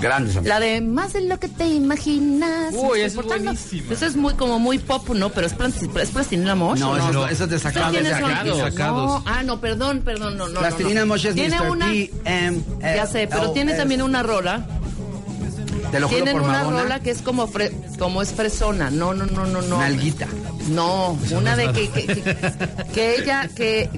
Speaker 4: Grandes amigos.
Speaker 3: La de más de lo que te imaginas.
Speaker 6: Uy, esa es buenísima.
Speaker 3: Eso es muy como muy pop, ¿no? Pero es, es plastilina mosh.
Speaker 4: No,
Speaker 3: ¿o
Speaker 4: eso,
Speaker 5: no?
Speaker 4: es- eso es de
Speaker 3: ¿Ustedes
Speaker 4: sacados. de.
Speaker 3: No, ah, no, perdón, perdón, no, no.
Speaker 4: Plastilina
Speaker 3: no.
Speaker 4: Mosh es
Speaker 3: Tiene
Speaker 4: Mr.
Speaker 3: una,
Speaker 4: P, M,
Speaker 3: ya sé, pero tiene también una rola.
Speaker 4: Te lo juro
Speaker 3: Tienen
Speaker 4: por
Speaker 3: una
Speaker 4: Madonna.
Speaker 3: rola que es como fre- como es fresona. No, no, no, no, no.
Speaker 4: Nalguita.
Speaker 3: No, una de que, que, que, que ella, que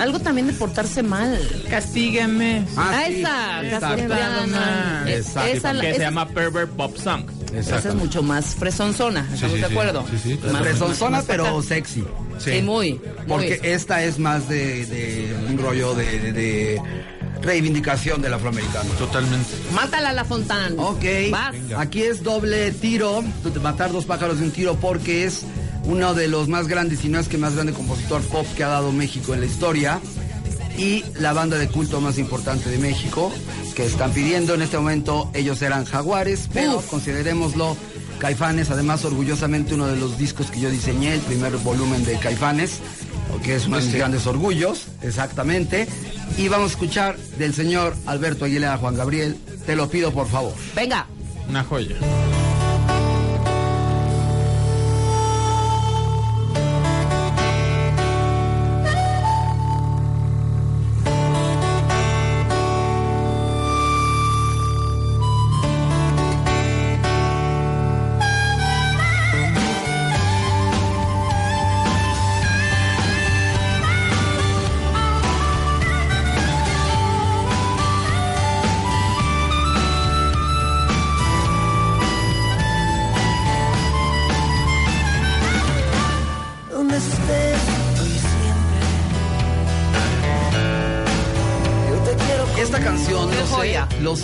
Speaker 3: algo también de portarse mal.
Speaker 6: Castígame.
Speaker 4: Ah,
Speaker 3: Ah,
Speaker 4: sí,
Speaker 3: esa. Es-
Speaker 4: Exacto.
Speaker 3: Esa, la-
Speaker 6: que se
Speaker 3: esa-
Speaker 6: llama Pervert Pop Song.
Speaker 3: esa es mucho más fresonzona, ¿estamos
Speaker 5: sí,
Speaker 3: de acuerdo?
Speaker 5: Sí.
Speaker 3: Más-
Speaker 4: Presonzona,
Speaker 3: más
Speaker 4: pero sexy.
Speaker 3: Sí, muy, muy.
Speaker 4: Porque esta es más de, de un rollo de, de- de reivindicación del afroamericano.
Speaker 5: Totalmente.
Speaker 3: Mátala la Fontán.
Speaker 4: Ok,
Speaker 3: Vas.
Speaker 4: aquí es doble tiro, matar dos pájaros de un tiro porque es uno de los más grandes, y no es que más grande compositor pop que ha dado México en la historia y la banda de culto más importante de México que están pidiendo en este momento, ellos eran Jaguares, pero
Speaker 3: Uf.
Speaker 4: considerémoslo Caifanes, además orgullosamente uno de los discos que yo diseñé, el primer volumen de Caifanes, que es uno de mis
Speaker 5: Este.
Speaker 4: grandes orgullos, exactamente. Y vamos a escuchar del señor Alberto Aguilera Juan Gabriel, te lo pido por favor.
Speaker 3: Venga.
Speaker 6: Una joya.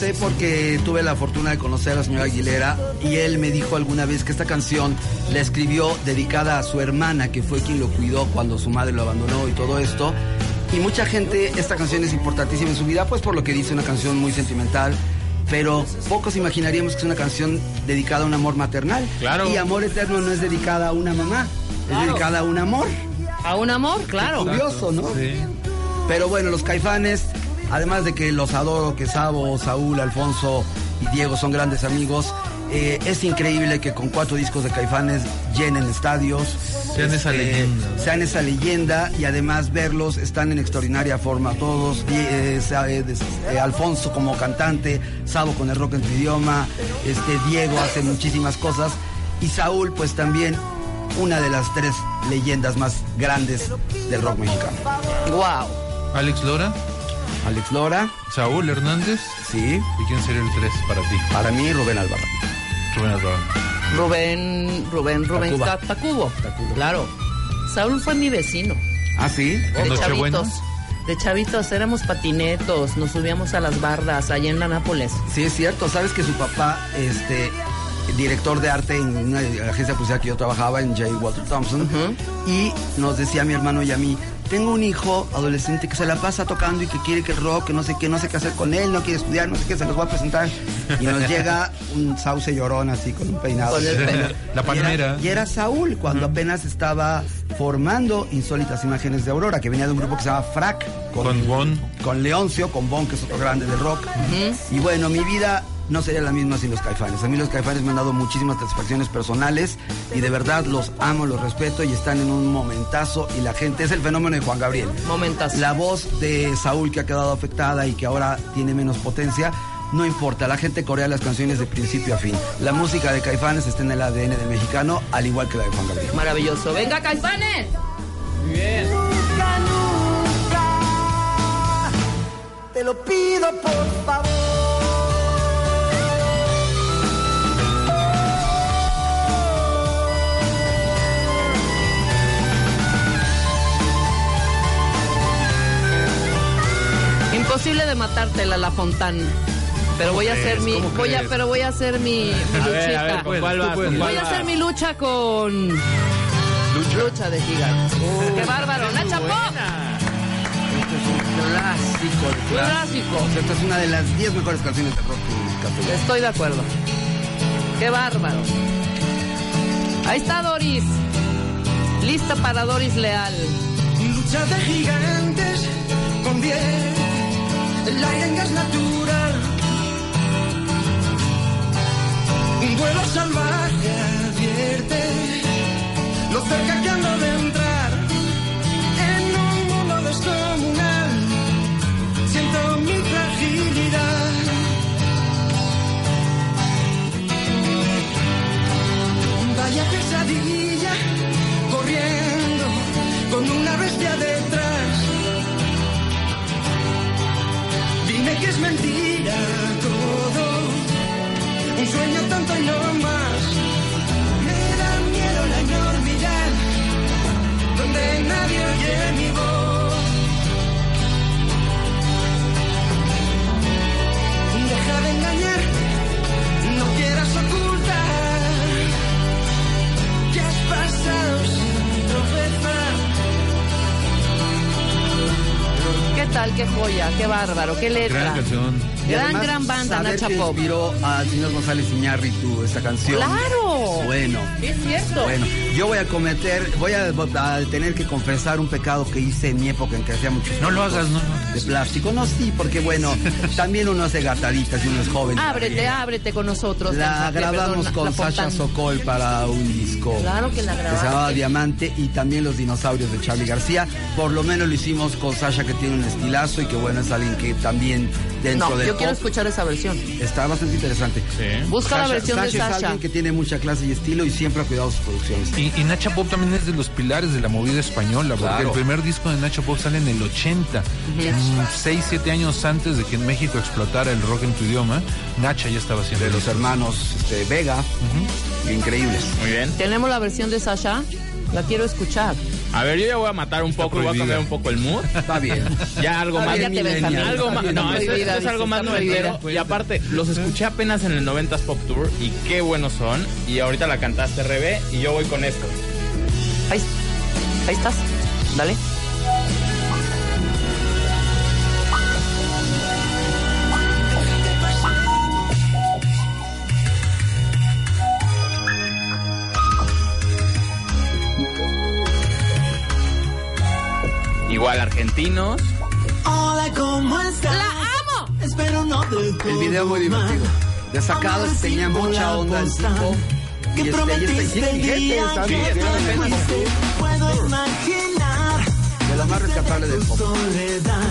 Speaker 4: Sé porque tuve la fortuna de conocer a la señora Aguilera y él me dijo alguna vez que esta canción la escribió dedicada a su hermana, que fue quien lo cuidó cuando su madre lo abandonó y todo esto. Y mucha gente, esta canción es importantísima en su vida, pues por lo que dice, una canción muy sentimental. Pero pocos imaginaríamos que es una canción dedicada a un amor maternal.
Speaker 6: Claro.
Speaker 4: Y Amor Eterno no es dedicada a una mamá, es
Speaker 3: Claro.
Speaker 4: dedicada a un amor.
Speaker 3: A un amor, claro.
Speaker 4: Curioso, ¿no?
Speaker 5: Sí.
Speaker 4: Pero bueno, los caifanes, además de que los adoro, que Sabo, Saúl, Alfonso y Diego son grandes amigos, eh, es increíble que con cuatro discos de caifanes llenen estadios.
Speaker 5: Sean esa leyenda.
Speaker 4: Sean esa leyenda y además verlos, están en extraordinaria forma todos. Eh, eh, eh, Alfonso como cantante, Sabo con el rock en tu idioma, este, Diego hace muchísimas cosas y Saúl pues también una de las tres leyendas más grandes del rock mexicano.
Speaker 3: Wow.
Speaker 5: Alex Lora,
Speaker 4: Alex Lora,
Speaker 5: Saúl Hernández.
Speaker 4: sí,
Speaker 5: ¿Y quién sería el 3 para ti?
Speaker 4: para mí Rubén Albarrán.
Speaker 5: Rubén Albarrán.
Speaker 3: Rubén, Rubén, Rubén
Speaker 4: Tacuba.
Speaker 3: Ta- Tacubo. Claro. Saúl fue mi vecino.
Speaker 4: ¿Ah, sí?
Speaker 3: De chavitos. De chavitos éramos patinetos, nos subíamos a las bardas allá en la Nápoles.
Speaker 4: Sí, es cierto. Sabes que su papá, este, director de arte en una agencia publicidad que yo trabajaba, en J. Walter Thompson, y nos decía a mi hermano y a mí, tengo un hijo adolescente que se la pasa tocando y que quiere que el rock, que no sé qué, no sé qué hacer con él, no quiere estudiar, no sé qué, se los voy a presentar. Y nos llega un sauce llorón así con un peinado.
Speaker 3: Con el pelo.
Speaker 5: La
Speaker 4: Y
Speaker 5: palmera.
Speaker 4: era, y era Saúl cuando apenas estaba formando Insólitas Imágenes de Aurora, que venía de un grupo que se llama Frac.
Speaker 5: Con Bon.
Speaker 4: Con Leoncio, con Bon, que es otro grande del rock. Y bueno, mi vida no sería la misma sin los caifanes. A mí los caifanes me han dado muchísimas satisfacciones personales y de verdad los amo, los respeto y están en un momentazo y la gente es el fenómeno de Juan Gabriel.
Speaker 3: Momentas.
Speaker 4: La voz de Saúl que ha quedado afectada y que ahora tiene menos potencia, no importa, la gente corea las canciones de principio a fin. La música de Caifanes está en el ADN del mexicano, al igual que la de Juan Gabriel.
Speaker 3: Maravilloso. Venga, Caifanes.
Speaker 8: Nunca, nunca, te lo pido por favor.
Speaker 3: Imposible de matártela, La Fontán. Pero voy a hacer mi,
Speaker 5: ¿Cómo
Speaker 3: voy a, pero voy a hacer mi, mi
Speaker 6: A ver,
Speaker 3: luchita.
Speaker 6: a ver, ¿con cuál vas? ¿Con
Speaker 3: Voy
Speaker 6: cuál
Speaker 3: a
Speaker 6: vas?
Speaker 3: hacer mi lucha con lucha, de gigantes. ¡Qué bárbaro! ¡Nacha Pop!
Speaker 4: Este es un clásico de
Speaker 3: Un clásico.
Speaker 4: clásicos. Esta es una de las 10 mejores canciones de rock castellano.
Speaker 3: Estoy de acuerdo. ¡Qué bárbaro! Ahí está Doris. Lista para Doris Leal.
Speaker 8: Lucha de gigantes con bien, el aire en gas natural. Un duelo salvaje advierte lo cerca que ando de entrar en un mundo descomunal. Siento mi fragilidad. Vaya pesadilla corriendo con una bestia detrás. Que es mentira todo, un sueño tonto y no más. Me da miedo la enormidad, donde nadie oye mi voz.
Speaker 3: ¿Qué tal? ¡Qué joya! ¡Qué bárbaro! ¡Qué letra!
Speaker 5: Gran canción.
Speaker 3: Gran,
Speaker 4: además,
Speaker 3: gran banda,
Speaker 4: saber
Speaker 3: Nacha
Speaker 4: que
Speaker 3: Pop.
Speaker 4: inspiró al señor González Iñárritu esta canción.
Speaker 3: ¡Claro!
Speaker 4: Bueno.
Speaker 3: Es cierto.
Speaker 4: Bueno, yo voy a cometer, voy a, a tener que confesar un pecado que hice en mi época en que hacía muchos
Speaker 5: No lo hagas, no
Speaker 4: de plástico. No, sí, porque bueno, <laughs> también uno hace gataditas y uno es joven.
Speaker 3: Ábrete, ábrete con nosotros.
Speaker 4: La
Speaker 3: Nacha,
Speaker 4: grabamos
Speaker 3: perdón,
Speaker 4: con
Speaker 3: la
Speaker 4: Sasha. Sokol para un disco.
Speaker 3: Claro que la
Speaker 4: Que se llamaba. Diamante y también Los Dinosaurios de Charlie García. Por lo menos lo hicimos con Sasha, que tiene un estilazo y que bueno, es alguien que también dentro
Speaker 3: No,
Speaker 4: del
Speaker 3: yo quiero escuchar esa versión.
Speaker 4: está bastante interesante.
Speaker 5: Sí.
Speaker 3: Busca la
Speaker 4: Sasha-
Speaker 3: versión de
Speaker 4: Sasha es alguien que tiene mucha clase y estilo y siempre ha cuidado sus producciones.
Speaker 5: Y, y Nacha Pop también es de los pilares de la movida española, porque
Speaker 4: Claro.
Speaker 5: el primer disco de Nacha Pop sale en el 80, mm, seis, siete años antes de que en México explotara el rock en tu idioma, Nacha ya estaba haciendo
Speaker 4: de los hermanos este, Vega, increíbles.
Speaker 6: Muy bien.
Speaker 3: Tenemos la versión de Sasha. La quiero escuchar.
Speaker 6: A ver, yo ya voy a matar un poco y voy a cambiar un poco el mood. <laughs>
Speaker 4: Está bien.
Speaker 6: Ya algo
Speaker 4: Está
Speaker 6: más.
Speaker 4: bien, Millennial.
Speaker 6: algo más. No, esto, esto es algo más noventero. Y aparte, los escuché apenas en el 90s Pop Tour y qué buenos son. Y ahorita la cantaste, Rebe, y yo voy con esto.
Speaker 3: Ahí, ahí estás. Dale.
Speaker 6: Igual argentinos.
Speaker 2: Hola, ¿cómo estás?
Speaker 3: ¡La amo!
Speaker 2: Espero no te
Speaker 4: El video muy divertido. Desacados tenía mucha onda el tipo.
Speaker 2: Que
Speaker 4: Y este, y
Speaker 2: prometiste
Speaker 4: este, vigente,
Speaker 2: día
Speaker 4: está.
Speaker 2: Puedo imaginar
Speaker 4: De lo más rescatable del pop.
Speaker 2: soledad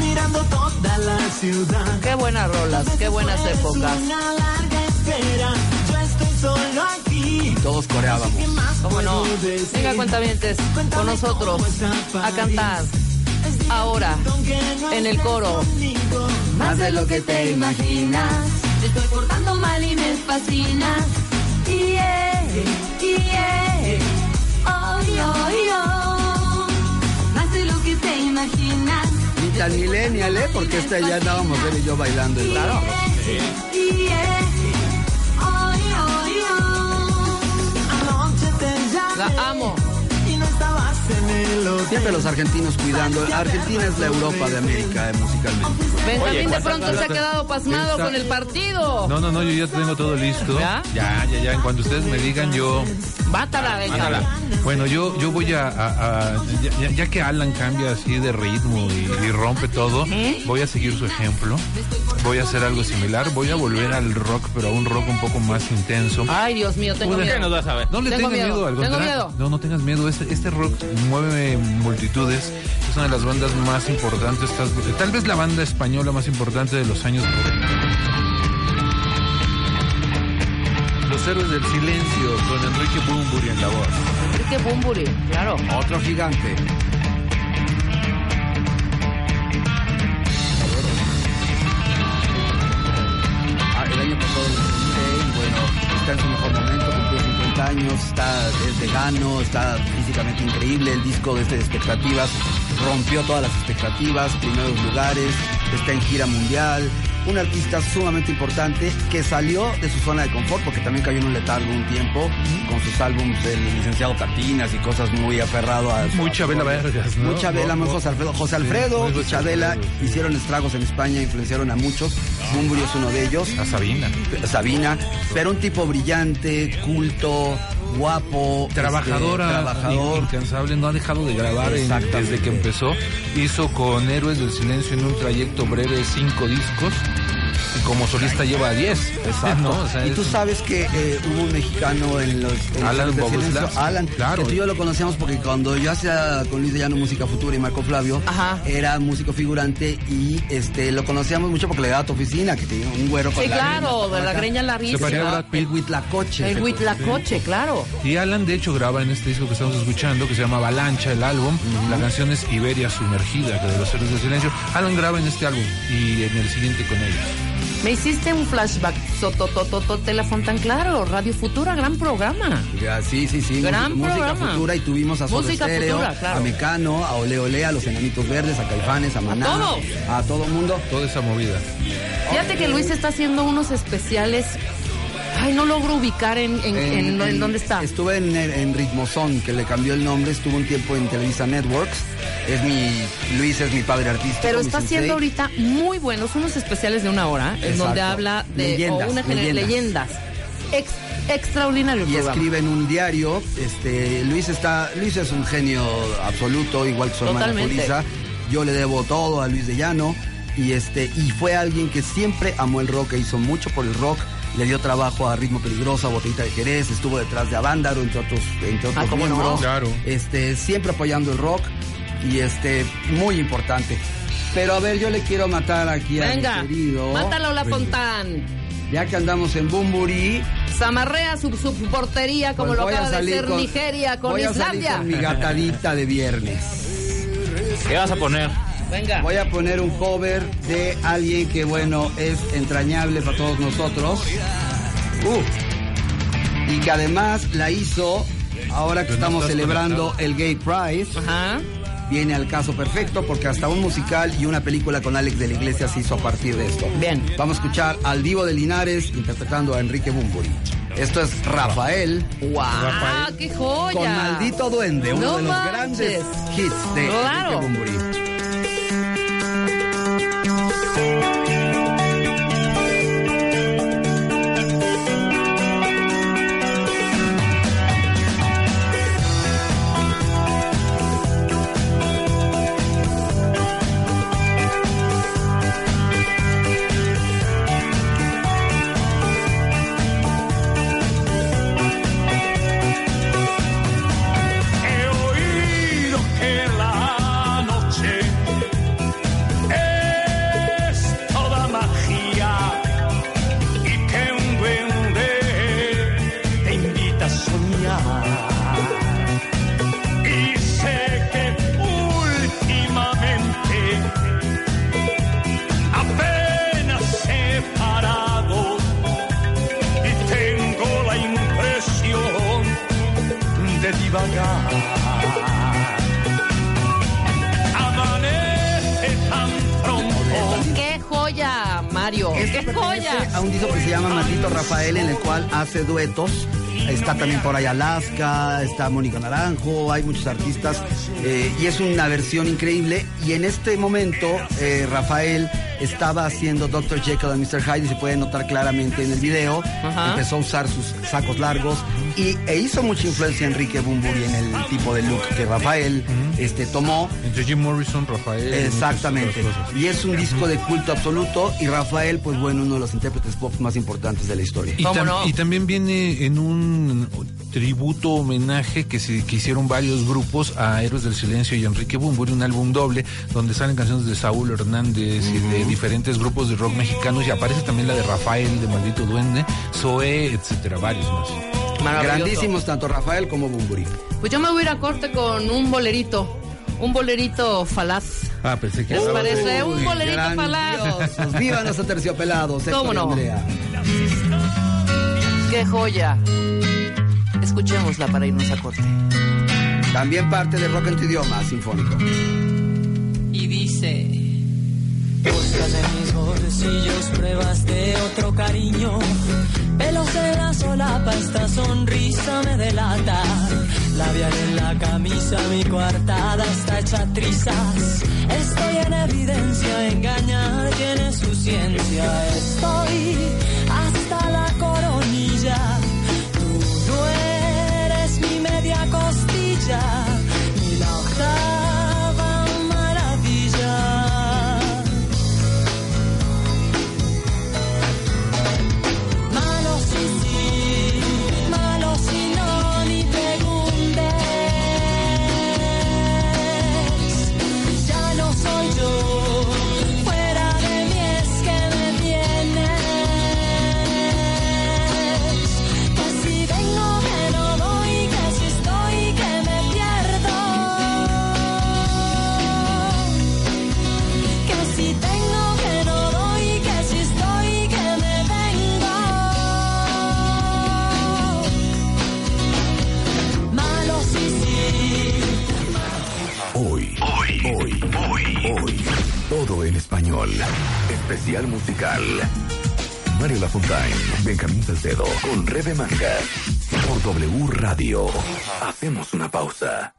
Speaker 2: mirando toda la ciudad.
Speaker 3: Qué buenas rolas, qué buenas épocas.
Speaker 2: Una larga espera, yo estoy solo aquí.
Speaker 4: Todos coreábamos.
Speaker 2: ¿Qué más
Speaker 3: ¿Cómo no? Venga, cuentavientes, con nosotros a cantar. Ahora, en el coro.
Speaker 8: Más de lo que te imaginas. Te estoy portando mal y me fascina. Yeah, yeah. Oh, oh, oh. Más de lo que te imaginas.
Speaker 4: Ni tan millennial, ¿eh? Porque este ya andábamos él y yo bailando.
Speaker 3: Claro.
Speaker 8: Yeah.
Speaker 3: Amo.
Speaker 4: Siempre los argentinos cuidando. Argentina es la Europa de América, eh, musicalmente.
Speaker 3: Benjamín de
Speaker 6: ¿cuántas
Speaker 3: pronto se ha quedado pasmado con el partido.
Speaker 5: No, no, no, yo ya tengo todo listo.
Speaker 3: ¿Ya?
Speaker 5: Ya, ya, ya. En cuanto ustedes me digan, yo.
Speaker 3: Mátala, Benjamín.
Speaker 5: Bueno, yo, yo voy a. a- a- ya, que Alan cambia así de ritmo y, y rompe todo, voy a seguir su ejemplo. Voy a hacer algo similar. Voy a volver al rock, pero a un rock un poco más intenso.
Speaker 3: Ay, Dios mío, tengo
Speaker 5: Una-
Speaker 6: ¿Qué nos
Speaker 3: miedo.
Speaker 6: vas a ver?
Speaker 5: No le
Speaker 3: Tengo
Speaker 5: tengas
Speaker 3: miedo,
Speaker 5: miedo, al
Speaker 3: tengo
Speaker 5: contrario.
Speaker 3: miedo.
Speaker 5: No, no tengas miedo. Este, este rock mueve multitudes. Es una de las bandas más importantes, tal, vez la banda española más importante de los años 90. Los héroes del silencio con Enrique Bunbury en la voz.
Speaker 3: Enrique Bumburi, claro.
Speaker 4: Otro gigante. Ah, el año pasado bueno, años, está es vegano, está físicamente increíble, el disco de este expectativas rompió todas las expectativas, primeros lugares, está en gira mundial, un artista sumamente importante que salió de su zona de confort porque también cayó en un letargo un tiempo con sus álbumes del licenciado Cartinas y cosas muy aferrado a
Speaker 5: Chabela Vargas, ¿no?
Speaker 4: Mucha vela, muy José Alfredo. José Alfredo
Speaker 5: muy
Speaker 4: y Chabela
Speaker 5: sí.
Speaker 4: hicieron estragos en España, influenciaron a muchos. Bumburi es uno de ellos.
Speaker 5: A Sabina.
Speaker 4: Sabina, pero un tipo brillante, culto, guapo,
Speaker 5: Trabajadora,
Speaker 4: este, trabajador.
Speaker 5: incansable, no ha dejado de grabar en- desde que empezó. Hizo con Héroes del Silencio en un trayecto breve cinco discos. Y como solista lleva 10.
Speaker 4: Exacto.
Speaker 5: ¿no? O sea,
Speaker 4: y
Speaker 5: es-
Speaker 4: tú sabes que eh, hubo un mexicano en los en
Speaker 5: Alan
Speaker 4: los de Silencio,
Speaker 5: Boguslavski.
Speaker 4: Alan,
Speaker 5: Claro.
Speaker 4: que tú y yo lo conocíamos porque cuando yo hacía con Luis de Llano Música Futura y Marco Flavio,
Speaker 3: Ajá.
Speaker 4: era músico figurante y este lo conocíamos mucho porque le daba a tu oficina, que tenía un güero con
Speaker 3: Sí,
Speaker 4: la
Speaker 3: claro, de la greña
Speaker 5: Se parecía a
Speaker 3: larguísima.
Speaker 5: Brad Pitt.
Speaker 4: El Huitlacoche.
Speaker 3: El Huitlacoche, claro.
Speaker 5: Y Alan, de hecho, graba en este disco que estamos escuchando, que se llama Avalancha, el álbum. La canción es Iberia Sumergida, que de los héroes del silencio. Alan graba en este álbum y en el siguiente con ellos.
Speaker 3: Me hiciste un flashback. Sotototote la Fontan, claro. Radio Futura, gran programa.
Speaker 4: Ya, sí, sí, sí.
Speaker 3: Gran
Speaker 4: música, música
Speaker 3: programa.
Speaker 4: futura y tuvimos a
Speaker 3: Música Futura, claro.
Speaker 4: a Mecano, a Ole Ole, a los Enanitos Verdes, a Caifanes, a Maná.
Speaker 3: todos.
Speaker 4: A todo mundo.
Speaker 5: Toda esa movida.
Speaker 3: Fíjate que Luis está haciendo unos especiales. Ay, no logro ubicar en, en, en- en dónde está.
Speaker 4: Estuve en, en Ritmozón, que le cambió el nombre. Estuvo un tiempo en Televisa Networks. Es mi... Luis es mi padre artístico.
Speaker 3: Pero está haciendo ahorita muy buenos, unos especiales de una hora, en donde habla de
Speaker 4: Leyendas,
Speaker 3: o una
Speaker 4: leyendas.
Speaker 3: leyendas. Ex- extraordinario
Speaker 4: y
Speaker 3: programa.
Speaker 4: escribe en un diario. Este, Luis está, Luis es un genio absoluto, igual que su hermana
Speaker 3: Totalmente.
Speaker 4: Julissa. Yo le debo todo a Luis de Llano y este y fue alguien que siempre amó el rock, e hizo mucho por el rock. Le dio trabajo a Ritmo Peligroso, a Botellita de Jerez, estuvo detrás de Avándaro, entre otros, entre otros
Speaker 3: Ah, ¿cómo no?
Speaker 5: Claro.
Speaker 4: Este, siempre apoyando el rock y este, muy importante. Pero a ver, yo le quiero matar aquí
Speaker 3: Venga,
Speaker 4: a mi querido.
Speaker 3: mátalo la Fontán.
Speaker 4: Ya que andamos en Bumburi,
Speaker 3: Zamarrea su, su portería como
Speaker 4: Pues
Speaker 3: lo acaba de hacer
Speaker 4: con-
Speaker 3: Nigeria con
Speaker 4: voy a salir
Speaker 3: Islandia.
Speaker 4: con mi gatadita de viernes.
Speaker 6: ¿Qué vas a poner?
Speaker 3: Venga.
Speaker 4: Voy a poner un cover de alguien que, bueno, es entrañable para todos nosotros. Uh. Y que además la hizo ahora que estamos celebrando el Gay Pride,
Speaker 3: Ajá.
Speaker 4: viene al caso perfecto porque hasta un musical y una película con Alex de la Iglesia se hizo a partir de esto.
Speaker 3: Bien.
Speaker 4: Vamos a escuchar al Divo de Linares interpretando a Enrique Bumburi. Esto es Rafael
Speaker 3: ¡Wow!
Speaker 5: Rafael.
Speaker 3: ¡Qué joya!
Speaker 4: con Maldito Duende, uno
Speaker 3: No
Speaker 4: de los
Speaker 3: manches.
Speaker 4: grandes hits de
Speaker 3: Claro.
Speaker 4: Enrique Bumburi.
Speaker 7: He
Speaker 4: cual hace duetos. Está también por ahí Alaska, está Mónica Naranjo, hay muchos artistas. eh, y es una versión increíble. Y en este momento, eh, Rafael estaba haciendo Dr. Jekyll and Mr. Hyde, y se puede notar claramente en el video.
Speaker 3: Ajá.
Speaker 4: Empezó a usar sus sacos largos y, e hizo mucha influencia Enrique Bumburi en el tipo de look que Rafael este, tomó.
Speaker 5: Entre Jim Morrison, Rafael.
Speaker 4: Exactamente. Y es un disco de culto absoluto y Rafael, pues bueno, uno de los intérpretes pop más importantes de la historia.
Speaker 5: Y,
Speaker 3: ¿Cómo
Speaker 5: tam-
Speaker 3: no?
Speaker 5: y también viene en un tributo homenaje que se que hicieron varios grupos a Héroes del Silencio y Enrique Bumburi, un álbum doble donde salen canciones de Saúl Hernández y de diferentes grupos de rock mexicanos y aparece también la de Rafael de Maldito Duende, Zoé, etcétera, varios más.
Speaker 4: Grandísimos tanto Rafael como Bumburi.
Speaker 3: Pues yo me voy a ir a corte con un bolerito. Un bolerito falaz.
Speaker 5: Ah, pensé que
Speaker 3: ¿Les parece? Un bolerito falaz. <laughs>
Speaker 4: grandiosos. ¡Viva nuestro terciopelados! Héctor
Speaker 3: ¿Cómo no?
Speaker 4: Andrea.
Speaker 3: ¡Qué joya! Escuchémosla para irnos a corte.
Speaker 4: También parte de Rock en tu idioma sinfónico.
Speaker 2: y dice Buscas en mis bolsillos pruebas de otro cariño. Pelos en la solapa, esta sonrisa me delata. Labial en la camisa, mi coartada está hecha trizas. Estoy en evidencia, engañar tiene su ciencia. Estoy hasta la coronilla. Tú no eres mi media costilla
Speaker 1: Por W Radio. Hacemos una pausa.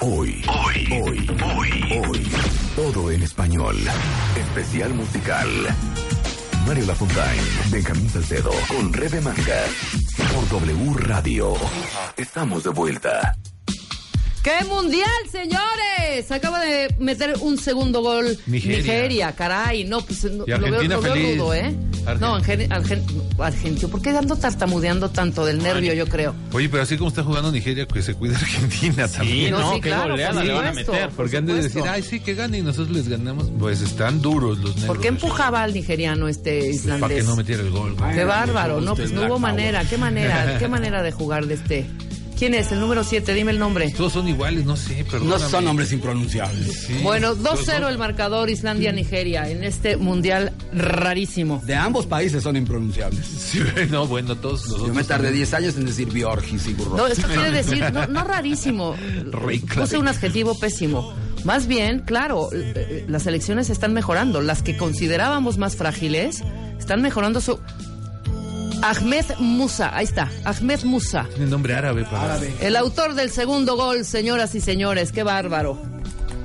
Speaker 1: Hoy, hoy, hoy, hoy, hoy. Todo en español. Especial musical. Mario Lafontaine, Benjamín Salcedo, con Rebe Manga. Por W Radio. Estamos de vuelta.
Speaker 3: ¡Qué mundial, señores! Acaba de meter un segundo gol.
Speaker 5: Nigeria.
Speaker 3: caray. No, pues no,
Speaker 5: Y
Speaker 3: lo veo, lo veo
Speaker 5: feliz.
Speaker 3: rudo, ¿eh? No, Argen- Argen- Argentino. ¿Por qué ando tartamudeando tanto del nervio, yo creo?
Speaker 5: Oye, pero así como está jugando Nigeria, que se cuida Argentina también.
Speaker 6: no,
Speaker 3: sí,
Speaker 6: qué
Speaker 3: claro,
Speaker 6: goleada le van a meter.
Speaker 3: Por
Speaker 5: Porque han de decir, ay, sí, que gane y nosotros les ganamos. Pues están duros los negros.
Speaker 3: ¿Por qué empujaba al nigeriano este
Speaker 5: Para
Speaker 3: islandés?
Speaker 5: que no metiera el gol. güey.
Speaker 3: Qué bárbaro, no, pues no hubo manera, qué manera, qué <laughs> manera de jugar de este. ¿Quién es? El número 7, dime el nombre.
Speaker 5: Todos son iguales, no sé, perdón.
Speaker 4: No son nombres impronunciables.
Speaker 3: Bueno, 2-0 el marcador Islandia-Nigeria en este mundial rarísimo.
Speaker 4: De ambos países son impronunciables.
Speaker 5: Sí, no, bueno, todos los
Speaker 4: Yo me tardé
Speaker 5: también.
Speaker 4: 10 años en decir Biorgis y Gurro.
Speaker 3: No, esto quiere decir, no, no rarísimo. Puse un adjetivo pésimo. Más bien, claro, eh, eh, las elecciones están mejorando. Las que considerábamos más frágiles están mejorando su. Ahmed Musa, ahí está, Ahmed Musa.
Speaker 5: Tiene nombre árabe para.
Speaker 3: El autor del segundo gol, señoras y señores, qué bárbaro.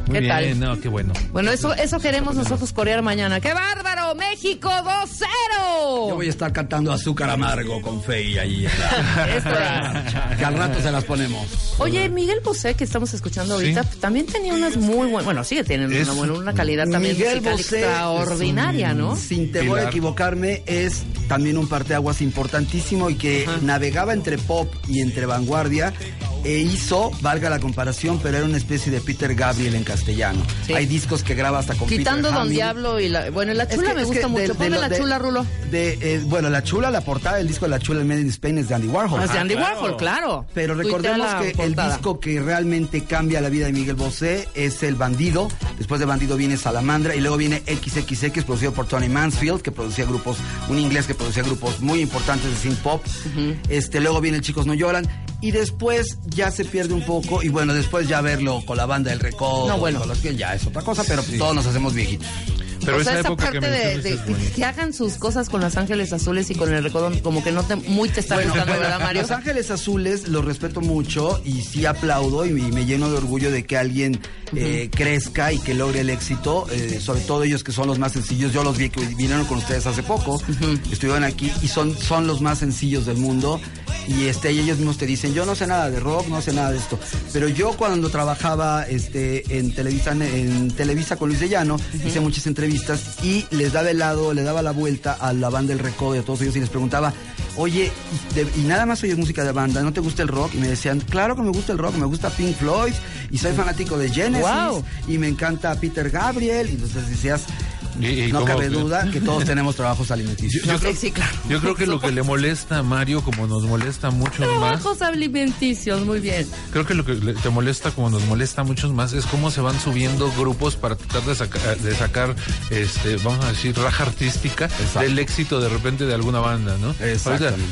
Speaker 5: Muy
Speaker 3: ¿Qué
Speaker 5: bien,
Speaker 3: tal?
Speaker 5: no, qué bueno.
Speaker 3: Bueno, eso, eso queremos nosotros corear mañana. ¡Qué bárbaro! ¡México 2-0!
Speaker 4: Yo voy a estar cantando azúcar amargo con Fey ahí. <laughs>
Speaker 3: Esto es.
Speaker 4: que al rato se las ponemos.
Speaker 3: Oye, Miguel Bosé, que estamos escuchando ahorita,
Speaker 5: Sí.
Speaker 3: también tenía unas muy buenas, bueno, sigue teniendo
Speaker 5: Es-
Speaker 3: una, buena- una calidad también
Speaker 4: Miguel
Speaker 3: musical
Speaker 4: Bosé
Speaker 3: extraordinaria,
Speaker 4: un-
Speaker 3: ¿no?
Speaker 4: Sin temor a equivocarme, es también un parteaguas importantísimo y que navegaba entre pop y entre vanguardia e hizo, valga la comparación, pero era una especie de Peter Gabriel en castellano.
Speaker 3: Sí.
Speaker 4: Hay discos que graba hasta con
Speaker 3: Quitando
Speaker 4: Peter
Speaker 3: Don. Diablo y la... Bueno, la
Speaker 4: Es
Speaker 3: chula
Speaker 4: que-
Speaker 3: me
Speaker 4: es
Speaker 3: gusta
Speaker 4: que
Speaker 3: mucho.
Speaker 4: de-
Speaker 3: Ponme la
Speaker 4: de-
Speaker 3: chula, Rulo.
Speaker 4: De, eh, bueno, la chula, la portada del disco de la chula en Made in Spain es de Andy Warhol.
Speaker 3: Ah, es de Andy
Speaker 6: claro.
Speaker 3: Warhol, claro.
Speaker 4: Pero recordemos que el disco que realmente cambia la vida de Miguel Bosé es El Bandido. Después de Bandido viene Salamandra y luego viene XXX, producido por Tony Mansfield, que producía grupos, un inglés que producía grupos muy importantes de synth pop. Este, luego viene El Chicos No Lloran. Y después ya se pierde un poco. Y bueno, después ya verlo con la banda del Recodo.
Speaker 3: No, bueno.
Speaker 4: con los que ya es otra cosa, pero todos nos hacemos viejitos.
Speaker 5: Pero
Speaker 3: o sea,
Speaker 5: esa
Speaker 3: esa
Speaker 5: época que
Speaker 3: parte de, de-
Speaker 5: es bonita.
Speaker 3: que hagan sus cosas con Los Ángeles Azules y con el recodón, como que no te, muy te está gustando, ¿verdad, Mario?
Speaker 4: Los Ángeles Azules los respeto mucho y sí aplaudo y, y me lleno de orgullo de que alguien eh, crezca y que logre el éxito, eh, sobre todo ellos que son los más sencillos. Yo los vi que vinieron con ustedes hace poco, estuvieron aquí y son, son los más sencillos del mundo. Y este, y ellos mismos te dicen, yo no sé nada de rock, no sé nada de esto. Pero yo cuando trabajaba este, en, Televisa, en Televisa con Luis de Llano, hice muchas entrevistas y les daba el lado, le daba la vuelta a la banda del Recodo y a todos ellos y les preguntaba, oye, y, de- y nada más oyes música de banda, ¿no te gusta el rock? Y me decían, claro que me gusta el rock, me gusta Pink Floyd y soy fanático de Genesis
Speaker 3: Wow.
Speaker 4: y me encanta Peter Gabriel. Y entonces decías,
Speaker 5: Y- y
Speaker 4: no
Speaker 5: cómo-
Speaker 4: cabe duda que todos tenemos trabajos alimenticios.
Speaker 5: Yo,
Speaker 3: No,
Speaker 5: creo,
Speaker 3: sí, claro.
Speaker 5: yo creo que lo que le molesta a Mario, como nos molesta a muchos más,
Speaker 3: Trabajos alimenticios, muy bien.
Speaker 5: creo que lo que te molesta, como nos molesta a muchos más, es cómo se van subiendo grupos para tratar de, saca- de sacar, este, vamos a decir, raja artística del éxito de repente de alguna banda, ¿no?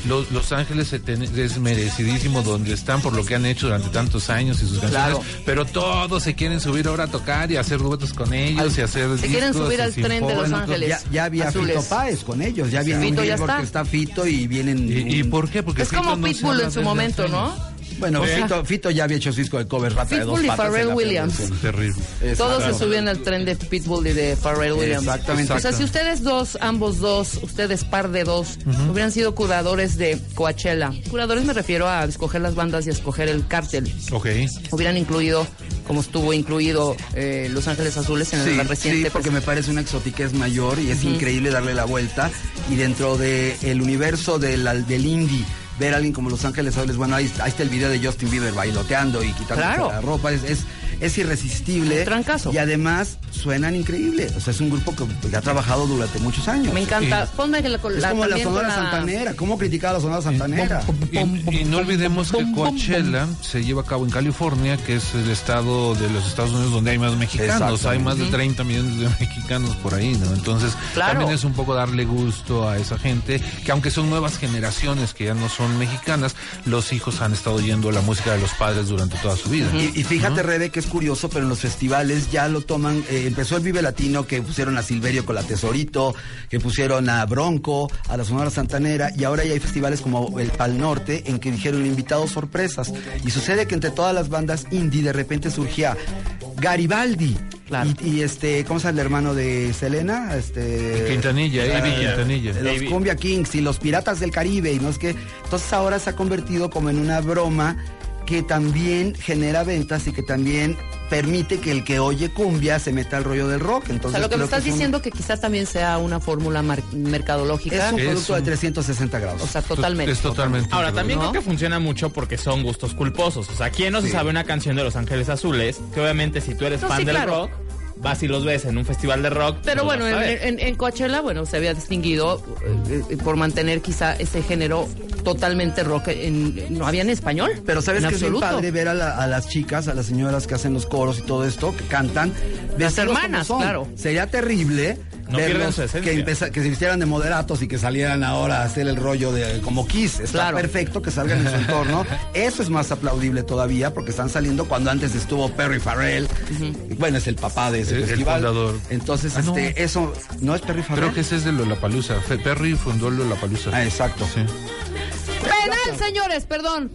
Speaker 5: Los, Los Ángeles es merecidísimo donde están por lo que han hecho durante tantos años y sus canciones,
Speaker 4: Claro.
Speaker 5: pero todos se quieren subir ahora a tocar y hacer duetos con ellos y hacer
Speaker 3: Se quieren
Speaker 5: discos
Speaker 3: subir al
Speaker 5: y
Speaker 3: de Los. Ángeles.
Speaker 4: Ya, ya había
Speaker 3: Azules.
Speaker 4: Fito Páez con ellos, ya viene
Speaker 3: Fito
Speaker 4: un
Speaker 3: ya
Speaker 4: porque
Speaker 3: está.
Speaker 4: está Fito y vienen...
Speaker 5: ¿Y, por qué? Porque
Speaker 3: Es
Speaker 5: Fito
Speaker 3: como
Speaker 5: no
Speaker 3: Pitbull en su momento, ¿no?
Speaker 4: Bueno,
Speaker 3: O sea-
Speaker 4: Fito, Fito ya había hecho su disco de covers rata de dos
Speaker 3: Pitbull y
Speaker 4: patas.
Speaker 3: Pharrell Williams.
Speaker 5: Terrible.
Speaker 3: Todos se subían al tren de Pitbull y de Pharrell Williams.
Speaker 4: Exactamente.
Speaker 3: O sea, si ustedes dos, ambos dos, ustedes par de dos, hubieran sido curadores de Coachella. Curadores me refiero a escoger las bandas y a escoger el cártel.
Speaker 5: Ok.
Speaker 3: Hubieran incluido, como estuvo incluido eh, Los Ángeles Azules en
Speaker 4: Sí,
Speaker 3: la reciente.
Speaker 4: sí, porque me parece una exotiquez mayor y es increíble darle la vuelta. Y dentro del el universo del, del indie, ver a alguien como Los Ángeles Azules, bueno, ahí, ahí está el video de Justin Bieber bailoteando y quitándose
Speaker 3: Claro.
Speaker 4: la ropa, es, es, es irresistible.
Speaker 3: Un trancazo.
Speaker 4: Y además suenan increíble. O sea, es un grupo que, ha trabajado durante muchos años.
Speaker 3: Me encanta. Ponme la,
Speaker 4: Es como la Sonora
Speaker 3: la-
Speaker 4: Santanera. ¿Cómo criticaba la Sonora Santanera?
Speaker 5: Y, y no olvidemos que Coachella se lleva a cabo en California, que es el estado de los Estados Unidos donde hay más mexicanos. Hay más de 30 millones de mexicanos por ahí, ¿no? Entonces,
Speaker 3: Claro.
Speaker 5: también es un poco darle gusto a esa gente, que aunque son nuevas generaciones que ya no son mexicanas, los hijos han estado oyendo la música de los padres durante toda su vida.
Speaker 4: Y, y fíjate, Rebe, que es curioso, pero en los festivales ya lo toman. eh, empezó el Vive Latino, que pusieron a Silverio con la Tesorito, que pusieron a Bronco, a la Sonora Santanera, y ahora ya hay festivales como el Pal Norte, en que dijeron invitados sorpresas. Y sucede que entre todas las bandas indie, de repente surgía Garibaldi.
Speaker 3: Claro.
Speaker 4: Y, y este, ¿cómo se llama el hermano de Selena? Este.
Speaker 5: Quintanilla, Avi
Speaker 4: eh,
Speaker 5: Quintanilla.
Speaker 4: Los. Cumbia Kings y los Piratas del Caribe y no es que entonces ahora se ha convertido como en una broma que también genera ventas y que también permite que el que oye cumbia se meta al rollo del rock.
Speaker 3: O
Speaker 4: Entonces
Speaker 3: sea, lo que me estás
Speaker 4: es un-
Speaker 3: diciendo que quizá también sea una fórmula mar- mercadológica.
Speaker 4: es un
Speaker 5: Es
Speaker 4: producto de
Speaker 5: un-
Speaker 4: 360 grados.
Speaker 3: O sea, totalmente.
Speaker 5: Es totalmente.
Speaker 6: Ahora, también
Speaker 3: ¿No?
Speaker 6: creo que funciona mucho porque son gustos culposos. O sea, ¿quién no se sabe una canción de Los Ángeles Azules? Que obviamente si tú eres
Speaker 3: No,
Speaker 6: fan
Speaker 3: sí,
Speaker 6: del
Speaker 3: claro.
Speaker 6: rock, vas y los ves en un festival de rock.
Speaker 3: Pero
Speaker 6: pues
Speaker 3: bueno, en,
Speaker 6: ver.
Speaker 3: en- en Coachella, bueno, se había distinguido eh, eh, por mantener quizá ese género totalmente rock. En, no había en español.
Speaker 4: Pero sabes que es padre ver a, la- a las chicas, a las señoras que hacen los coros y todo esto, que cantan.
Speaker 3: Las hermanas,
Speaker 4: son.
Speaker 3: claro.
Speaker 4: Sería terrible
Speaker 6: No
Speaker 4: verlos que, empeza- que se vistieran de moderatos y que salieran ahora a hacer el rollo de como Kiss. Está
Speaker 3: Claro.
Speaker 4: perfecto que salgan en su entorno. Eso es más aplaudible todavía porque están saliendo cuando antes estuvo Perry Farrell. Bueno, es el papá de ese
Speaker 5: El- el
Speaker 4: festival.
Speaker 5: fundador.
Speaker 4: Entonces,
Speaker 5: Ah, no.
Speaker 4: este, eso no es Perry Farrell.
Speaker 5: Creo que ese es de Lollapalooza. Fe- Perry fundó Lollapalooza.
Speaker 4: Ah, exacto.
Speaker 5: Sí.
Speaker 3: Penal, señores, perdón.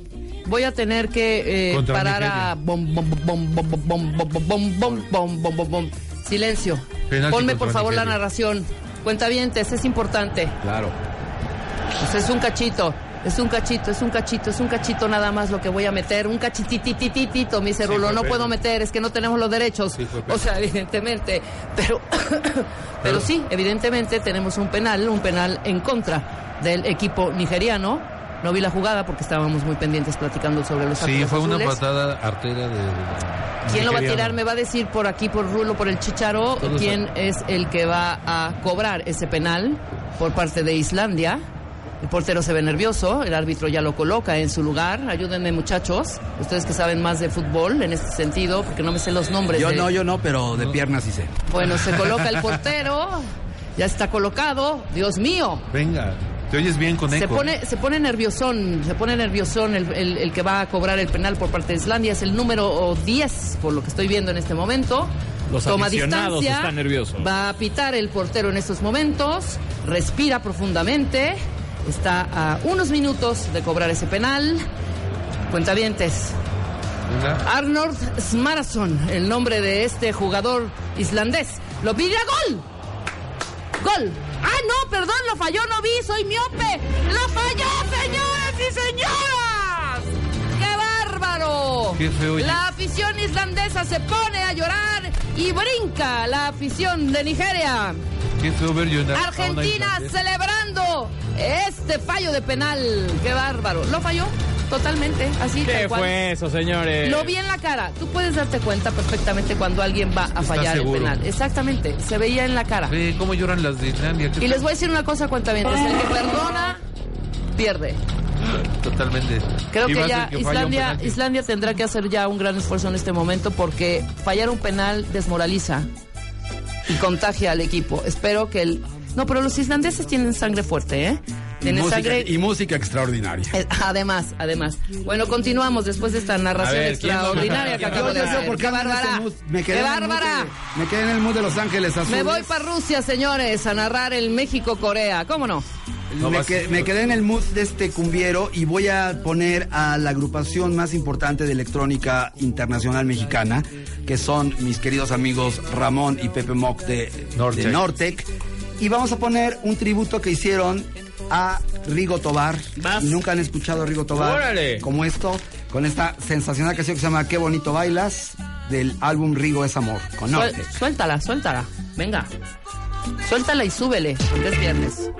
Speaker 3: Voy a tener que eh, parar
Speaker 5: Nigeria.
Speaker 3: a bom, bom, bom, bom, bom, bom, bom, bom, bom, bom, bom, bom, bom, bom. Silencio.
Speaker 5: Penalti
Speaker 3: Ponme por favor la narración. Cuentavientes, es importante.
Speaker 4: Claro.
Speaker 3: Pues es un cachito. Es un cachito, es un cachito, es un cachito nada más lo que voy a meter. Un cachititititito, mi cerulo. no puedo meter, es que no tenemos los derechos.
Speaker 5: Sí,
Speaker 3: o sea, <laughs> evidentemente. <coughs> Pero, pero sí, evidentemente tenemos un penal, un penal en contra del equipo nigeriano. No vi la jugada porque estábamos muy pendientes platicando sobre los
Speaker 5: Sí, fue una patada artera de. de-
Speaker 3: ¿Quién lo va a tirar? Me va a decir por aquí, por Rulo, por el Chicharo,
Speaker 5: Todos
Speaker 3: quién es el que va a cobrar ese penal por parte de Islandia. El portero se ve nervioso, el árbitro ya lo coloca en su lugar. Ayúdenme, muchachos, ustedes que saben más de fútbol en este sentido, porque no me sé los nombres.
Speaker 4: Yo
Speaker 3: de-
Speaker 4: no, yo no, pero de piernas sí sé.
Speaker 3: Bueno, se coloca el portero, ya está colocado. Dios mío,
Speaker 5: Venga, te oyes bien con
Speaker 3: se
Speaker 5: eco.
Speaker 3: pone, se pone nerviosón, se pone nerviosón el, el- el que va a cobrar el penal por parte de Islandia. Es el número 10, por lo que estoy viendo en este momento.
Speaker 6: Los
Speaker 3: Toma
Speaker 6: aficionados
Speaker 3: distancia,
Speaker 6: están nerviosos.
Speaker 3: Va a pitar el portero en estos momentos. Respira profundamente. Está a unos minutos de cobrar ese penal. Cuentavientes.
Speaker 5: Venga.
Speaker 3: Arnold Smarason, el nombre de este jugador islandés. Lo pide a gol. Gol. Ah, no, perdón, lo falló, no vi, soy miope. Lo falló, señores y señoras. ¡Qué bárbaro!
Speaker 5: Qué feo,
Speaker 3: La afición islandesa se pone a llorar y brinca la afición de Nigeria.
Speaker 5: Qué feo ver
Speaker 3: Argentina celebrando este fallo de penal. ¡Qué bárbaro! Lo falló totalmente, así
Speaker 6: ¿Qué
Speaker 3: tal cual.
Speaker 6: fue eso, señores?
Speaker 3: Lo vi en la cara. Tú puedes darte cuenta perfectamente cuando alguien va a fallar
Speaker 5: seguro.
Speaker 3: el penal. Exactamente. Se veía en la cara.
Speaker 5: Ve cómo lloran las de Islandia.
Speaker 3: Y les voy a decir una cosa, cuentavientes. El que perdona, pierde.
Speaker 5: Totalmente.
Speaker 3: Creo que ya
Speaker 5: que
Speaker 3: Islandia. Islandia tendrá que hacer ya un gran esfuerzo en este momento porque fallar un penal desmoraliza y contagia al equipo. Espero que el... No, pero los islandeses tienen sangre fuerte, ¿eh?
Speaker 4: Y música,
Speaker 3: sangre...
Speaker 4: y música extraordinaria.
Speaker 3: Eh, Además, además. Bueno, continuamos después de esta narración
Speaker 6: A ver, ¿quién va a
Speaker 3: extraordinaria <laughs> que acabo de hacer.
Speaker 4: porque
Speaker 3: ¡Qué
Speaker 4: en
Speaker 3: bárbara!
Speaker 4: Me quedé
Speaker 3: ¡Qué
Speaker 4: en el mood
Speaker 3: bárbara!
Speaker 4: de- me quedé en el mood de Los Ángeles
Speaker 3: Me
Speaker 4: Azules.
Speaker 3: voy para Rusia, señores, a narrar el México-Corea. ¿Cómo no?
Speaker 5: No,
Speaker 4: me,
Speaker 5: vas-
Speaker 4: que- me quedé en el mood de este cumbiero y voy a poner a la agrupación más importante de electrónica internacional mexicana, que son mis queridos amigos Ramón y Pepe Mock de
Speaker 5: Nortec.
Speaker 4: de Nortec. Y vamos a poner un tributo que hicieron a Rigo Tobar.
Speaker 6: Vas.
Speaker 4: Y nunca han escuchado a Rigo Tobar
Speaker 6: Órale.
Speaker 4: como esto, con esta sensacional canción que se llama Qué bonito bailas, del álbum Rigo es amor, con
Speaker 3: Suel-
Speaker 4: Nortec.
Speaker 3: suéltala, suéltala. Venga. Suéltala y súbele, porque es viernes.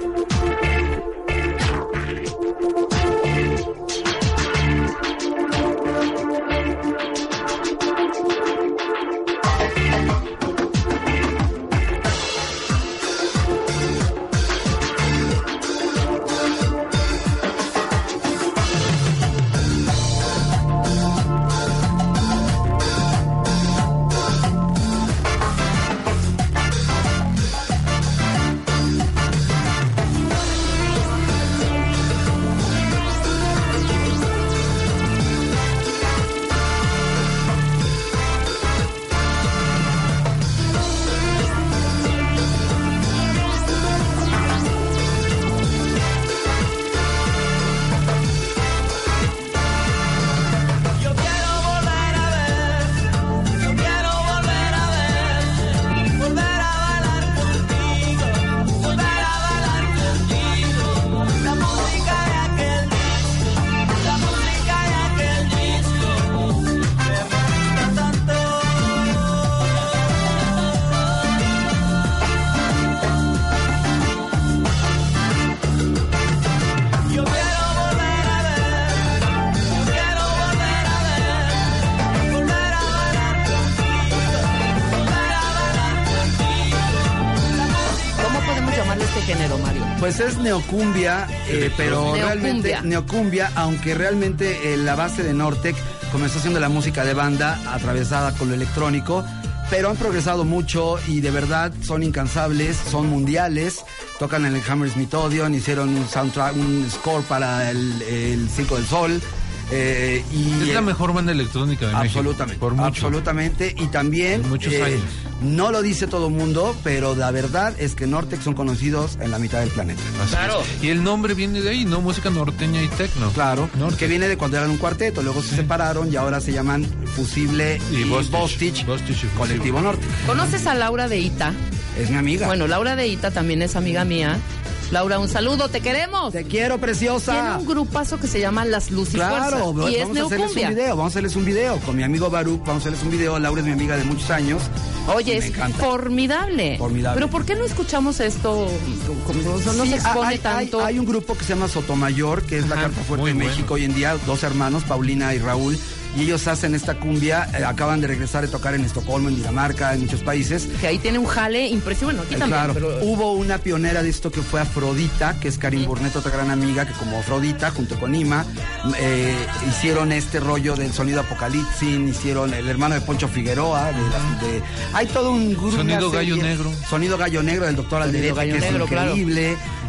Speaker 4: Pues es neocumbia, eh, pero
Speaker 3: Neocumbia.
Speaker 4: realmente neocumbia, aunque realmente eh, la base de Nortec comenzó siendo la música de banda atravesada con lo electrónico, pero han progresado mucho y de verdad son incansables, son mundiales, tocan en el Hammersmith Odeon, hicieron un soundtrack, un score para el, el Circo del Sol. Eh, y
Speaker 5: Es la mejor banda electrónica de México.
Speaker 4: Absolutamente.
Speaker 5: Por mucho.
Speaker 4: Absolutamente. Y también.
Speaker 5: Por muchos
Speaker 4: eh,
Speaker 5: años.
Speaker 4: No lo dice todo el mundo, pero la verdad es que Nortex son conocidos en la mitad del planeta.
Speaker 5: Así
Speaker 3: Claro.
Speaker 5: es. Y el nombre viene de ahí, ¿no? Música norteña y tecno.
Speaker 4: Claro,
Speaker 5: Norte.
Speaker 4: que viene de cuando eran un cuarteto, luego se separaron y ahora se llaman Fusible
Speaker 5: Y
Speaker 4: y,
Speaker 5: Bostich.
Speaker 4: Bostich,
Speaker 5: Bostich y Fusible.
Speaker 4: Colectivo Norte.
Speaker 3: ¿Conoces a Laura de Ita?
Speaker 4: Es mi amiga.
Speaker 3: Bueno, Laura de Ita también es amiga mía. Laura, un saludo, te queremos.
Speaker 4: te quiero,
Speaker 3: Tiene
Speaker 4: preciosa.
Speaker 3: un grupazo que se llama Las Lucifuerzas
Speaker 4: Claro,
Speaker 3: y es
Speaker 4: vamos a hacerles un video, vamos a hacerles un video con mi amigo Baruch, vamos a hacerles un video, Laura es mi amiga de muchos años.
Speaker 3: Oye, es
Speaker 4: encanta.
Speaker 3: formidable.
Speaker 4: Formidable.
Speaker 3: Pero ¿por qué no escuchamos esto? No
Speaker 4: Sí,
Speaker 3: se expone
Speaker 4: hay,
Speaker 3: tanto.
Speaker 4: hay un grupo que se llama Sotomayor, que es la carta fuerte de
Speaker 5: bueno.
Speaker 4: México hoy en día, dos hermanos, Paulina y Raúl, y ellos hacen esta cumbia, eh, acaban de regresar de tocar en Estocolmo, en Dinamarca, en muchos países.
Speaker 3: Que ahí tiene un jale impresionante. Bueno, aquí
Speaker 4: Eh,
Speaker 3: también.
Speaker 4: claro,
Speaker 3: pero-
Speaker 4: hubo una pionera de esto que fue Afrodita, que es Karim Burnett, otra gran amiga, que como Afrodita, junto con Ima, eh, hicieron este rollo del sonido apocalipsis, hicieron el hermano de Poncho Figueroa, de, de- hay todo un grupo.
Speaker 5: Sonido Gallo
Speaker 4: serie-
Speaker 5: Negro.
Speaker 4: Sonido Gallo Negro del doctor Alderete,
Speaker 3: Gallo
Speaker 4: que
Speaker 3: Negro,
Speaker 4: es
Speaker 3: claro.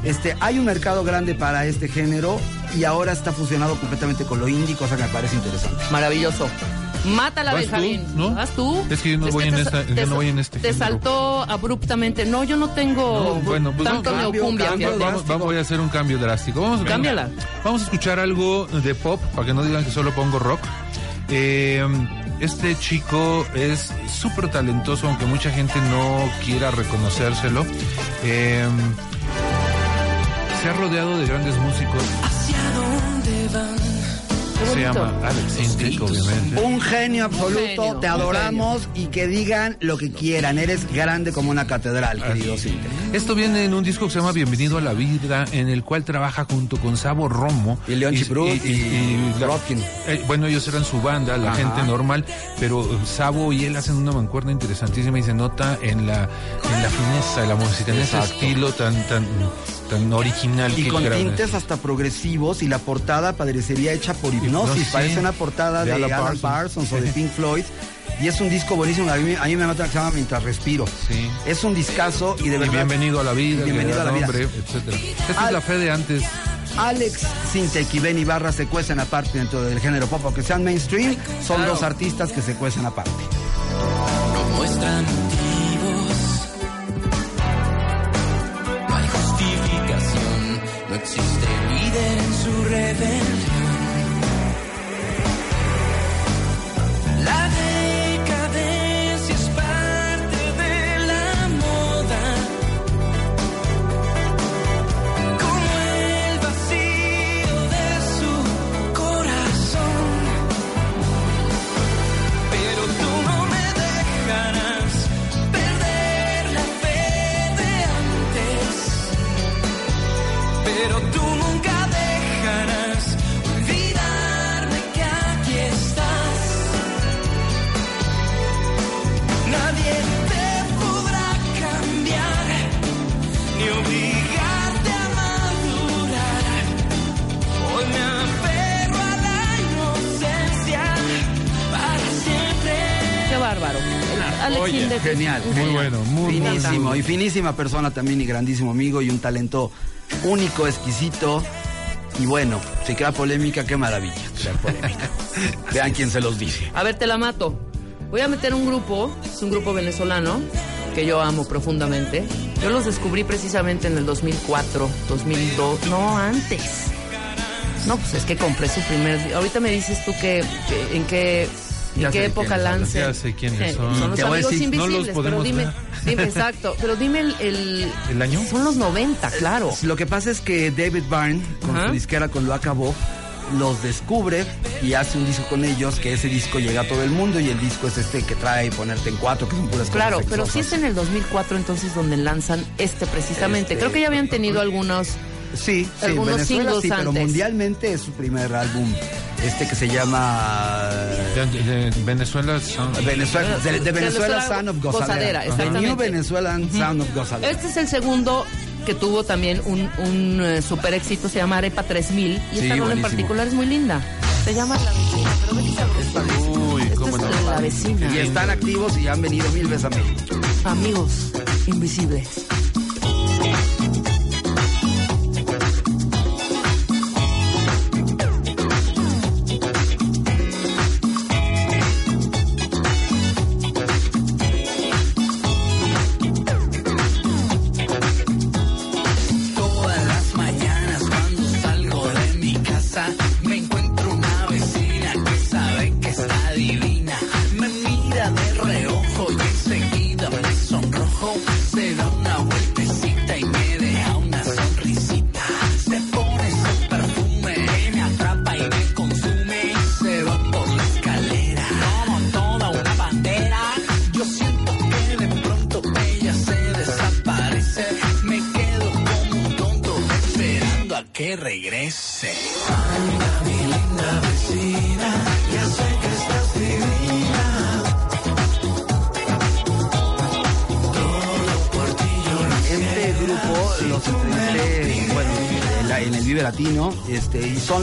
Speaker 4: Este, hay un mercado grande para este género y ahora está fusionado completamente con lo indie, cosa que me parece interesante.
Speaker 3: Maravilloso. Mátala,
Speaker 5: ¿Vas tú?
Speaker 3: Benjamín.
Speaker 5: ¿No?
Speaker 3: ¿Vas tú?
Speaker 5: Es que yo no
Speaker 3: Es
Speaker 5: voy en
Speaker 3: te-
Speaker 5: yo no voy en este
Speaker 3: Te
Speaker 5: género.
Speaker 3: saltó abruptamente. No, yo no tengo
Speaker 5: No, bueno, pues
Speaker 3: tanto
Speaker 5: vamos-
Speaker 3: neocumbia.
Speaker 4: cambio.
Speaker 5: Vamos, vamos- voy a hacer un cambio drástico. Vamos, venga.
Speaker 3: Cámbiala.
Speaker 5: Vamos a escuchar algo de pop, para que no digan que solo pongo rock. Eh, este chico es súper talentoso, aunque mucha gente no quiera reconocérselo. Eh, se ha rodeado de grandes músicos. Se
Speaker 3: bonito.
Speaker 5: llama Alex Sintek, obviamente.
Speaker 4: Un genio absoluto,
Speaker 3: genio,
Speaker 4: te adoramos y que digan lo que quieran. Eres grande como una catedral, querido Cintia.
Speaker 5: Esto viene en un disco que se llama Bienvenido a la Vida, en el cual trabaja junto con Sabo Romo.
Speaker 4: Y León Chiprut y
Speaker 5: la-
Speaker 4: Rodkin.
Speaker 5: eh, bueno, ellos eran su banda, la
Speaker 4: Ajá.
Speaker 5: gente normal, pero eh, Sabo y él hacen una mancuerna interesantísima y se nota en la, en la fineza de la música, en ese
Speaker 4: Exacto.
Speaker 5: estilo tan, tan, tan original
Speaker 4: Y
Speaker 5: que
Speaker 4: con tintes hasta progresivos y la portada parecería hecha por hipnosis.
Speaker 5: Hipnosis,
Speaker 4: Parece una portada
Speaker 5: De
Speaker 4: de,
Speaker 5: Alan Parsons.
Speaker 4: Parsons, o de Pink Floyd. Y es un disco buenísimo. A mí, a mí me mata que se llama Mientras Respiro.
Speaker 5: Sí.
Speaker 4: Es un discazo y de
Speaker 5: Y
Speaker 4: verdad.
Speaker 5: bienvenido a la vida,
Speaker 4: Bienvenido a la vida.
Speaker 5: etcétera. Esta es la fe de antes.
Speaker 4: Alex Sintek y Benny Barra se cuecen aparte dentro del género pop, aunque sean mainstream, son
Speaker 3: Claro.
Speaker 4: dos artistas que se cuecen aparte.
Speaker 2: no muestran existe líder en su rebelión. Es
Speaker 4: genial,
Speaker 5: Muy bueno, muy, muy
Speaker 4: Finísimo,
Speaker 5: bueno.
Speaker 4: y finísima persona también y grandísimo amigo y un talento único, exquisito. Y bueno, si crea polémica, qué maravilla <laughs> crear polémica. Vean quién se los dice.
Speaker 3: A ver, te la mato. Voy a meter un grupo, es un grupo venezolano que yo amo profundamente. Yo los descubrí precisamente en el 2004, 2002, no antes. No, pues es que compré su primer. Ahorita me dices tú que, que- en qué
Speaker 4: sé
Speaker 3: qué época
Speaker 5: sé quiénes son.
Speaker 3: Son los amigos
Speaker 4: decir,
Speaker 5: no los
Speaker 3: invisibles, pero <laughs> dime, exacto, pero dime el, el
Speaker 5: ¿El año?
Speaker 3: Son los 90, claro.
Speaker 4: Lo que pasa es que David Byrne, con
Speaker 3: Ajá.
Speaker 4: su disquera con Lo Acabó, los descubre y hace un disco con ellos, que ese disco llega a todo el mundo y el disco es este que trae ponerte en cuatro, que son puras
Speaker 3: Claro,
Speaker 4: cosas
Speaker 3: pero sí es en el 2004 entonces donde lanzan este precisamente.
Speaker 4: Este,
Speaker 3: Creo que ya habían tenido algunos
Speaker 4: Sí, sí,
Speaker 3: algunos
Speaker 4: Venezuela sí, pero
Speaker 3: antes.
Speaker 4: mundialmente es su primer álbum, este que se llama...
Speaker 5: De, de- de Venezuela son-
Speaker 4: Venezuela, de, de Venezuela Sound of
Speaker 3: Gozadera,
Speaker 4: Gozadera. The
Speaker 3: exactamente.
Speaker 4: New Venezuelan Sound of Gozadera.
Speaker 3: Este es el segundo que tuvo también un, un eh, super éxito, se llama Arepa 3000. Y
Speaker 4: Sí,
Speaker 3: esta rola en particular es muy linda. Se llama La Vecina, pero ve.
Speaker 5: Uy,
Speaker 3: Esta
Speaker 5: cómo
Speaker 3: es
Speaker 5: no.
Speaker 3: La Vecina.
Speaker 4: Y están activos y han venido mil veces a México.
Speaker 3: Amigos invisibles.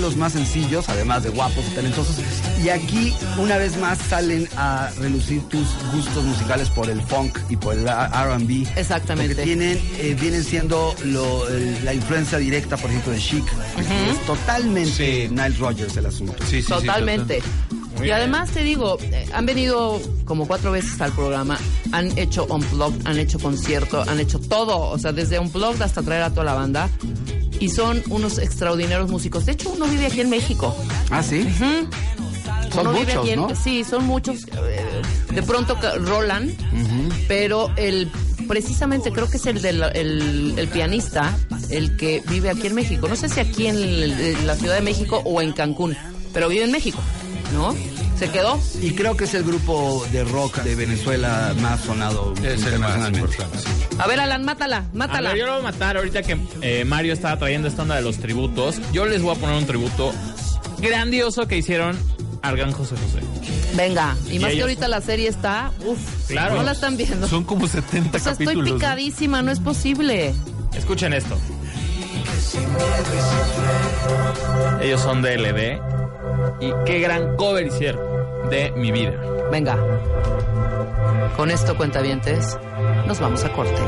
Speaker 4: Los más sencillos, además de guapos y talentosos. Y aquí, una vez más, salen a relucir tus gustos musicales por el funk y por el R&B.
Speaker 3: Exactamente.
Speaker 4: Porque tienen, eh, vienen siendo lo- el- la influencia directa, por ejemplo, de Chic. Es totalmente Nile Rodgers el asunto.
Speaker 5: Sí, sí, sí,
Speaker 3: Totalmente.
Speaker 5: total.
Speaker 3: y además te digo, eh, han venido como cuatro veces al programa, han hecho unplugged, han hecho concierto, han hecho todo, o sea, desde unplugged hasta traer a toda la banda. Y son unos extraordinarios músicos. De hecho, uno vive aquí en México.
Speaker 4: Ah, sí. Son
Speaker 3: Uno
Speaker 4: muchos,
Speaker 3: aquí en-
Speaker 4: ¿no?
Speaker 3: Sí, son muchos. eh, De pronto rolan, pero el precisamente creo que es el, del, el, el pianista el que vive aquí en México. No sé si aquí en, el- en la Ciudad de México o en Cancún, pero vive en México, ¿no? Se quedó.
Speaker 4: Y creo que es el grupo de rock de Venezuela más sonado
Speaker 5: Es el más
Speaker 4: internacionalmente.
Speaker 5: importante. sí.
Speaker 3: A ver, Alan, mátala,
Speaker 6: A
Speaker 3: mátala.
Speaker 6: ver, yo lo voy a matar ahorita que eh, Mario estaba trayendo esta onda de los tributos. Yo les voy a poner un tributo grandioso que hicieron al gran José José.
Speaker 3: Venga, y,
Speaker 6: Y
Speaker 3: más que ahorita la serie está, uf,
Speaker 6: Claro.
Speaker 3: no la están viendo.
Speaker 5: Son como 70
Speaker 3: o sea, estoy
Speaker 5: capítulos. ¿no?
Speaker 3: picadísima, no es posible.
Speaker 6: Escuchen esto. Ellos son de LD. Y qué gran cover hicieron de mi vida.
Speaker 3: Venga. Con esto, cuentavientes, nos vamos a corte.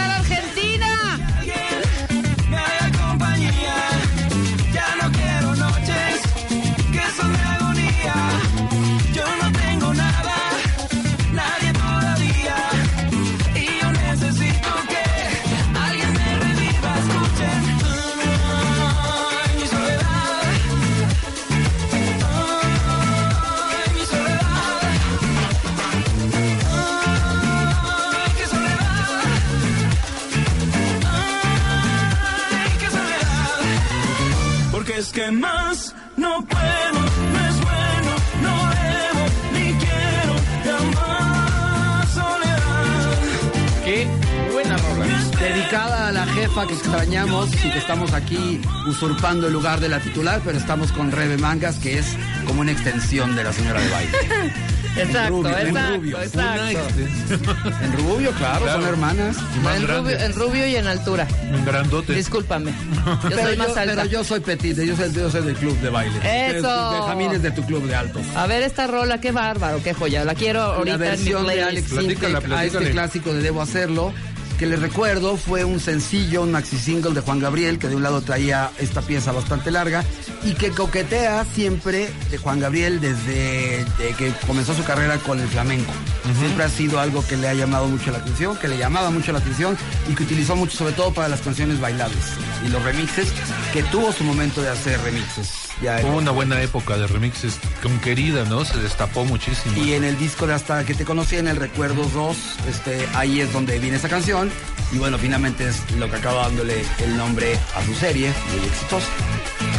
Speaker 3: ¡Súbale! ¡Que
Speaker 7: más. No puedo, no es bueno, no debo, ni quiero jamás soledad.
Speaker 6: Qué buena rola.
Speaker 4: Dedicada a la jefa que extrañamos y que estamos aquí usurpando el lugar de la titular, pero estamos con Rebe Mangas, que es como una extensión de la señora de baile. <laughs>
Speaker 3: Exacto,
Speaker 4: rubio, en
Speaker 3: exacto,
Speaker 4: rubio.
Speaker 3: exacto.
Speaker 4: En rubio, claro,
Speaker 5: Claro.
Speaker 4: son hermanas.
Speaker 5: Y más
Speaker 3: En rubio, en rubio y en altura.
Speaker 5: Un grandote.
Speaker 3: Discúlpame. <laughs> Yo
Speaker 4: Pero
Speaker 3: soy
Speaker 4: yo,
Speaker 3: más alta.
Speaker 4: pero yo soy petite, yo soy, yo soy del club de baile.
Speaker 3: Eso.
Speaker 4: Benjamín es de tu club de altos.
Speaker 3: A ver esta rola, qué bárbaro, qué joya. La quiero ahorita
Speaker 4: la versión
Speaker 3: en mi
Speaker 4: de. Alex
Speaker 5: Platícala,
Speaker 4: Sintek a este clásico de Debo Hacerlo, que les recuerdo fue un sencillo, un maxi single de Juan Gabriel, que de un lado traía esta pieza bastante larga y que coquetea siempre de Juan Gabriel desde de que comenzó su carrera con el flamenco. Siempre ha sido algo que le ha llamado mucho la atención, que le llamaba mucho la atención y que utilizó mucho sobre todo para las canciones bailables y los remixes, que tuvo su momento de hacer remixes. Ya en-
Speaker 5: Fue una buena época de remixes con querida, ¿no? Se destapó muchísimo.
Speaker 4: y en el disco de Hasta que te conocí, en el Recuerdos 2, este, ahí es donde viene esa canción. Y bueno, finalmente es lo que acaba dándole el nombre a su serie, muy exitosa.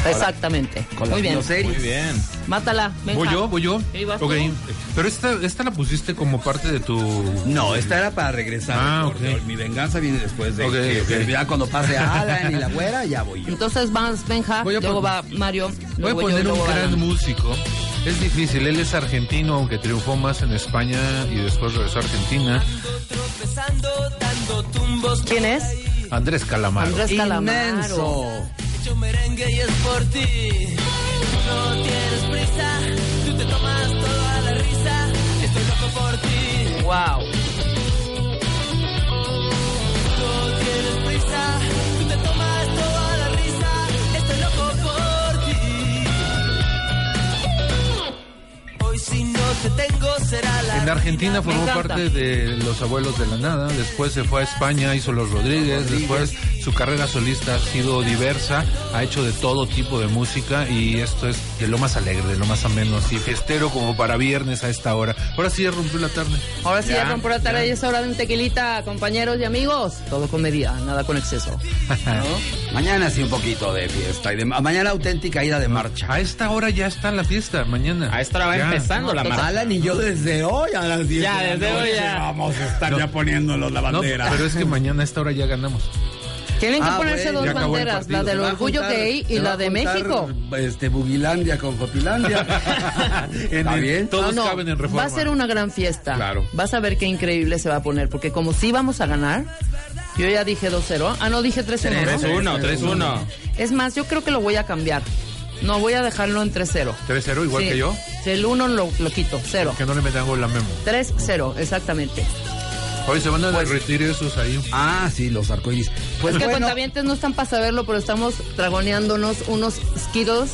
Speaker 3: Exactamente.
Speaker 4: Con
Speaker 3: Muy bien.
Speaker 6: Muy bien.
Speaker 3: Mátala. Benja.
Speaker 5: ¿Voy yo? ¿Voy yo?
Speaker 3: Sí, vas
Speaker 5: Ok.
Speaker 3: tú.
Speaker 5: Pero esta, esta la pusiste como parte de tu...
Speaker 4: No, esta era para regresar.
Speaker 5: Ah.
Speaker 4: Mi venganza viene después de
Speaker 5: Ok,
Speaker 4: que, ya cuando pase Alan y la güera, ya voy yo.
Speaker 3: Entonces vas Benja, luego va Mario,
Speaker 5: Voy a
Speaker 3: yo,
Speaker 5: poner un gran
Speaker 3: Alan.
Speaker 5: músico. Es difícil, él es argentino, aunque triunfó más en España y después regresó a Argentina.
Speaker 3: ¿Quién es?
Speaker 5: Andrés Calamaro.
Speaker 3: Andrés Calamaro.
Speaker 4: Inmenso.
Speaker 2: Hecho merengue y es por ti. No tienes prisa, tú te tomas toda la risa. Estoy loco por ti.
Speaker 3: Wow.
Speaker 2: No tienes prisa, tú te tomas toda la risa. Estoy loco por ti. Hoy si no te tengo será la
Speaker 5: En Argentina formó parte de Los Abuelos de la Nada, después se fue a España, hizo Los Rodríguez, después su carrera solista ha sido diversa, ha hecho de todo tipo de música y esto es de lo más alegre, de lo más ameno, así festero como para viernes a esta hora. Ahora sí ya rompió la tarde.
Speaker 3: Ahora sí, ya,
Speaker 5: Ya,
Speaker 3: rompo la tarde y es hora de un tequilita, compañeros y amigos. Todo con medida, nada con exceso. ¿no? <laughs>
Speaker 4: Mañana sí un poquito de fiesta. Y de, mañana auténtica ida de marcha.
Speaker 5: A esta hora ya está la fiesta, mañana.
Speaker 6: A esta hora va
Speaker 5: Ya.
Speaker 6: empezando la marcha.
Speaker 4: Alan y yo desde hoy a las 10
Speaker 6: Ya,
Speaker 4: de la
Speaker 6: desde hoy ya.
Speaker 4: Vamos a estar
Speaker 5: No.
Speaker 4: ya poniéndonos la
Speaker 5: No,
Speaker 4: bandera.
Speaker 5: pero es que mañana a esta hora ya ganamos.
Speaker 3: Tienen que
Speaker 4: Ah,
Speaker 3: ponerse
Speaker 4: bueno,
Speaker 3: dos banderas, la del orgullo
Speaker 4: juntar-
Speaker 3: gay y la de México.
Speaker 4: Este, Bugilandia con Jotilandia. <laughs> <laughs> ¿Está bien?
Speaker 5: Todos
Speaker 3: No, no,
Speaker 5: caben en reforma.
Speaker 3: Va a ser una gran fiesta.
Speaker 5: Claro.
Speaker 3: Vas a ver qué increíble se va a poner, porque como sí vamos a ganar, yo ya dije 2-0. Ah, no, dije 3-1. ¿no?
Speaker 6: 3-1, 3-1.
Speaker 3: Es más, yo creo que lo voy a cambiar. No, voy a dejarlo en 3-0.
Speaker 5: 3-0 igual
Speaker 3: Sí.
Speaker 5: que yo.
Speaker 3: El 1 lo, lo quito, 0.
Speaker 5: Que no le metan gol a Memo.
Speaker 3: 3-0, exactamente.
Speaker 5: Hoy se van a derretir esos ahí.
Speaker 4: Ah, sí, los arcoíris. Pues
Speaker 3: es que
Speaker 4: bueno,
Speaker 3: cuentavientes no están para saberlo, pero estamos dragoneándonos unos skittles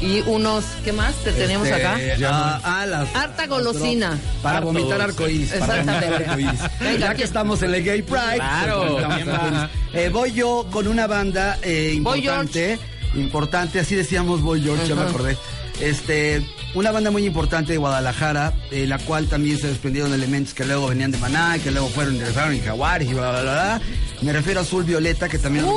Speaker 3: y unos, ¿qué más te tenemos
Speaker 4: este,
Speaker 3: acá?
Speaker 4: ah, ah, las-
Speaker 3: Harta golosina.
Speaker 4: Para
Speaker 5: Harto
Speaker 4: vomitar arcoíris.
Speaker 3: Exactamente.
Speaker 4: vomitar arcoíris.
Speaker 3: Venga,
Speaker 4: ya que estamos en el Gay Pride.
Speaker 6: Claro,
Speaker 4: pues, arcoíris. Eh, voy yo con una banda eh,
Speaker 3: Voy
Speaker 4: importante. Importante, así decíamos Boy George, ya me acordé. Este, una banda muy importante de Guadalajara, eh, la cual también se desprendieron elementos que luego venían de Maná, que luego fueron ingresaron en Jaguares y bla, bla, bla, bla. Me refiero a Azul Violeta, que también
Speaker 3: Uy,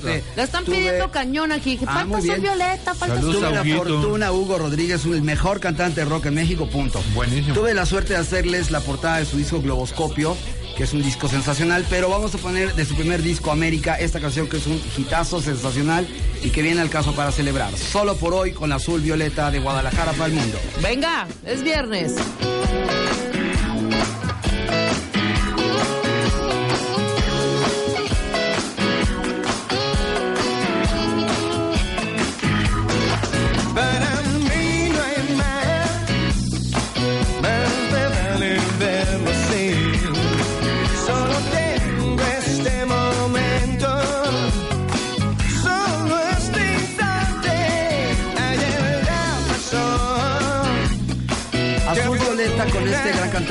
Speaker 4: Tuve-
Speaker 3: la están
Speaker 4: tuve-
Speaker 3: pidiendo cañón aquí. Que
Speaker 4: Ah,
Speaker 3: falta
Speaker 4: bien.
Speaker 3: Violeta, falta
Speaker 5: Salud,
Speaker 3: Sol
Speaker 4: Tuve la fortuna, Hugo Rodríguez, el mejor cantante de rock en México, punto.
Speaker 5: Buenísimo.
Speaker 4: Tuve la suerte de hacerles la portada de su disco Globoscopio, que es un disco sensacional, pero vamos a poner de su primer disco América esta canción que es un hitazo sensacional y que viene al caso para celebrar. Solo por hoy con Azul Violeta de Guadalajara para el mundo.
Speaker 3: Venga, es viernes.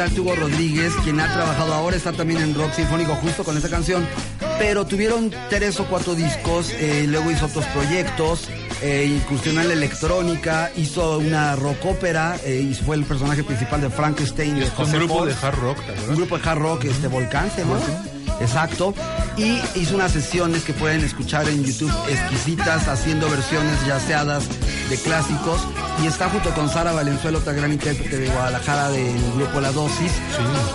Speaker 4: Gran cantante Hugo Rodríguez, quien ha trabajado ahora, está también en rock sinfónico justo con esta canción, pero tuvieron tres o cuatro discos, eh, luego hizo otros proyectos, eh, incursionó en la electrónica, hizo una rock ópera, eh, y fue el personaje principal de Frankenstein de
Speaker 5: un grupo de hard rock, ¿te acuerdas?
Speaker 4: Un grupo de hard rock, este Volcán se llama. Exacto. Y hizo unas sesiones que pueden escuchar en YouTube exquisitas, haciendo versiones yaceadas de clásicos y está junto con Sara Valenzuela, otra gran intérprete de Guadalajara del grupo La Dosis.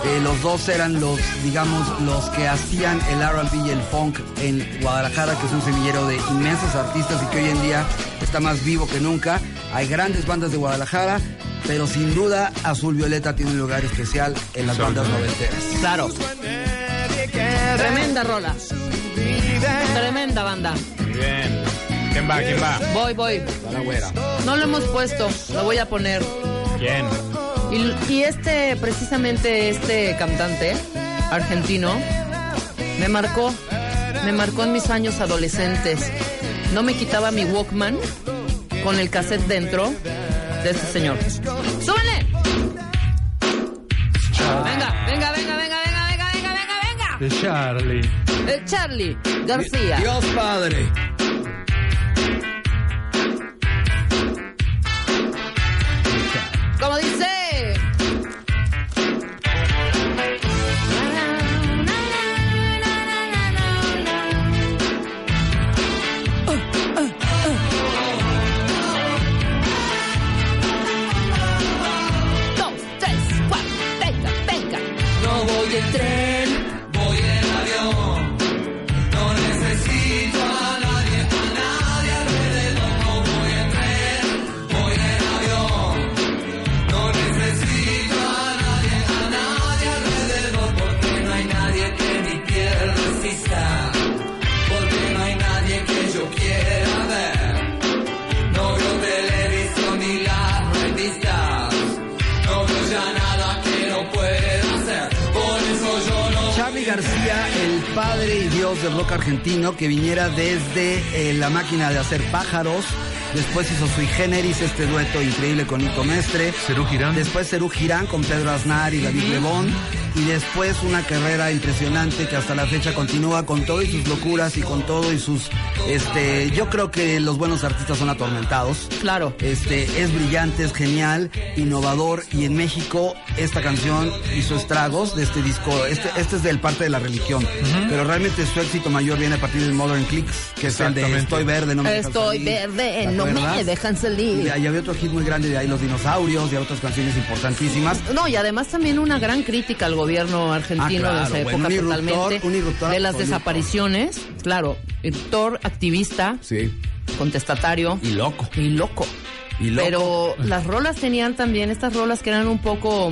Speaker 4: Eh, los dos eran los, digamos, los que hacían el R&B y el funk en Guadalajara, que es un semillero de inmensos artistas y que hoy en día está más vivo que nunca. Hay grandes bandas de Guadalajara, pero sin duda Azul Violeta tiene un lugar especial en las bandas noventeras.
Speaker 3: Claro. Tremenda rola. Tremenda banda.
Speaker 6: Bien. ¿Quién va? ¿Quién va?
Speaker 3: Voy, voy.
Speaker 4: Va la güera.
Speaker 3: No lo hemos puesto, lo voy a poner.
Speaker 6: ¿Quién?
Speaker 3: Y, y este, precisamente este cantante argentino, me marcó, me marcó en mis años adolescentes. No me quitaba mi Walkman con el cassette dentro de este señor. ¡Súbele! Venga, venga, venga, venga, venga, venga, venga, venga,
Speaker 5: De Charlie.
Speaker 3: venga. Eh, Charlie García.
Speaker 4: Dios Padre. Argentino, que viniera desde eh, la máquina de hacer pájaros. Después hizo sui generis, este dueto increíble con Nico Mestre.
Speaker 5: Cerú Girán.
Speaker 4: Después Cerú Girán con Pedro Aznar y David Lebón. Y después una carrera impresionante que hasta la fecha continúa con todo y sus locuras y con todo y sus... Este, yo creo que los buenos artistas son atormentados.
Speaker 3: Claro.
Speaker 4: Este, es brillante, es genial, innovador y en México esta canción hizo estragos de este disco. Este, este es del parte de la religión, pero realmente su éxito mayor viene a partir del Modern Clicks, que es el de. Estoy verde, no me dejan
Speaker 3: Estoy
Speaker 4: salir.
Speaker 3: verde,
Speaker 4: ¿Te
Speaker 3: no me dejan
Speaker 4: Y
Speaker 3: salir.
Speaker 4: ahí había otro hit muy grande de ahí los dinosaurios y otras canciones importantísimas.
Speaker 3: No, y además también una gran crítica al gobierno argentino
Speaker 4: Ah, claro,
Speaker 3: de esa
Speaker 4: bueno,
Speaker 3: época
Speaker 4: un irruptor,
Speaker 3: totalmente.
Speaker 4: un irruptor
Speaker 3: de las desapariciones, claro, irruptor, activista,
Speaker 4: Sí.
Speaker 3: contestatario
Speaker 4: Y loco.
Speaker 3: y loco.
Speaker 4: Y loco.
Speaker 3: Pero las rolas tenían también, estas rolas que eran un poco,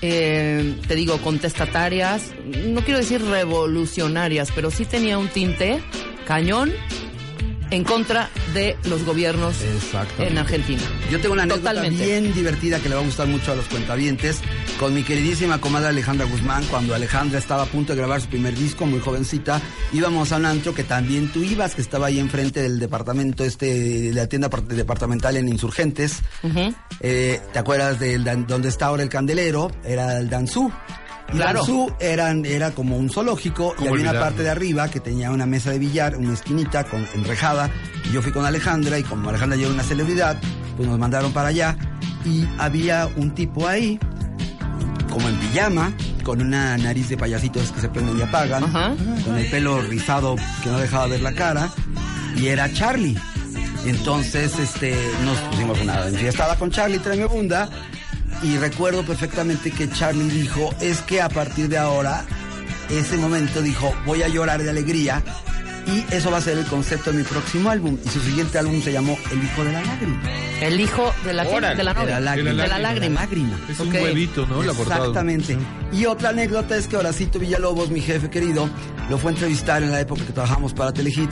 Speaker 3: eh, te digo, contestatarias, no quiero decir revolucionarias, pero sí tenía un tinte cañón en contra de los gobiernos en Argentina.
Speaker 4: Yo tengo una anécdota
Speaker 3: Totalmente.
Speaker 4: bien divertida que le va a gustar mucho a los cuentavientes con mi queridísima comadre Alejandra Guzmán. Cuando Alejandra estaba a punto de grabar su primer disco, muy jovencita, íbamos a un antro que también tú ibas, que estaba ahí enfrente del departamento, este, de la tienda par- departamental en Insurgentes. Eh, ¿Te acuerdas del donde está ahora el candelero? Era el Danzú. Y
Speaker 3: Claro.
Speaker 4: Danzú eran, era como un zoológico y
Speaker 5: ¿Cómo
Speaker 4: había una parte de arriba que tenía una mesa de billar, una esquinita con enrejada. Y yo fui con Alejandra y como Alejandra ya era una celebridad, pues nos mandaron para allá y había un tipo ahí, como en pijama, con una nariz de payasitos que se prenden y apagan,
Speaker 3: Ajá.
Speaker 4: con el pelo rizado que no dejaba ver la cara, y era Charlie. Entonces, este, nos pusimos una enfiestada con Charlie Tremebunda, y recuerdo perfectamente que Charlie dijo, es que a partir de ahora, ese momento dijo, voy a llorar de alegría, y eso va a ser el concepto de mi próximo álbum, y su siguiente álbum se llamó El Hijo de la Lágrima.
Speaker 3: El hijo de la,
Speaker 6: Órale.
Speaker 3: de la novia.
Speaker 4: De la lágrima.
Speaker 3: De la lágrima.
Speaker 4: lágrima.
Speaker 5: Es un huevito, ¿no? La.
Speaker 4: Exactamente. Y otra anécdota es que Horacito Villalobos, mi jefe querido, lo fue a entrevistar en la época que trabajamos para Telehit.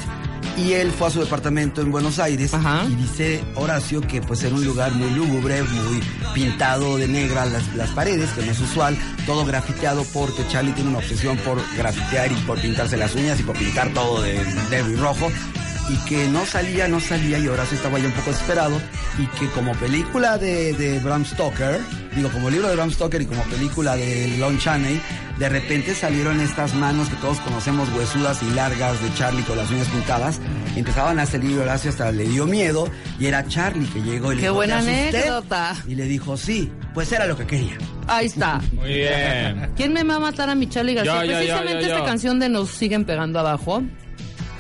Speaker 4: Y él fue a su departamento en Buenos Aires
Speaker 3: Ajá.
Speaker 4: y dice Horacio que pues era un lugar muy lúgubre, muy pintado de negra las, las paredes, que no es usual, todo grafiteado porque Charlie tiene una obsesión por grafitear y por pintarse las uñas y por pintar todo de negro y rojo y que no salía, no salía y Horacio estaba ya un poco desesperado y que como película de, de Bram Stoker, digo como libro de Bram Stoker y como película de Lon Chaney, de repente salieron estas manos que todos conocemos huesudas y largas de Charlie con las uñas pintadas, y empezaban a salir y Horacio hasta le dio miedo y era Charlie que llegó y le
Speaker 3: Qué
Speaker 4: dijo,
Speaker 3: buena anécdota.
Speaker 4: Y le dijo, sí, pues era lo que quería.
Speaker 3: Ahí está.
Speaker 6: Muy bien.
Speaker 3: ¿Quién me va a matar a mi Charlie García?
Speaker 6: Yo, yo, yo,
Speaker 3: Precisamente
Speaker 6: yo, yo.
Speaker 3: esta canción de Nos siguen pegando abajo.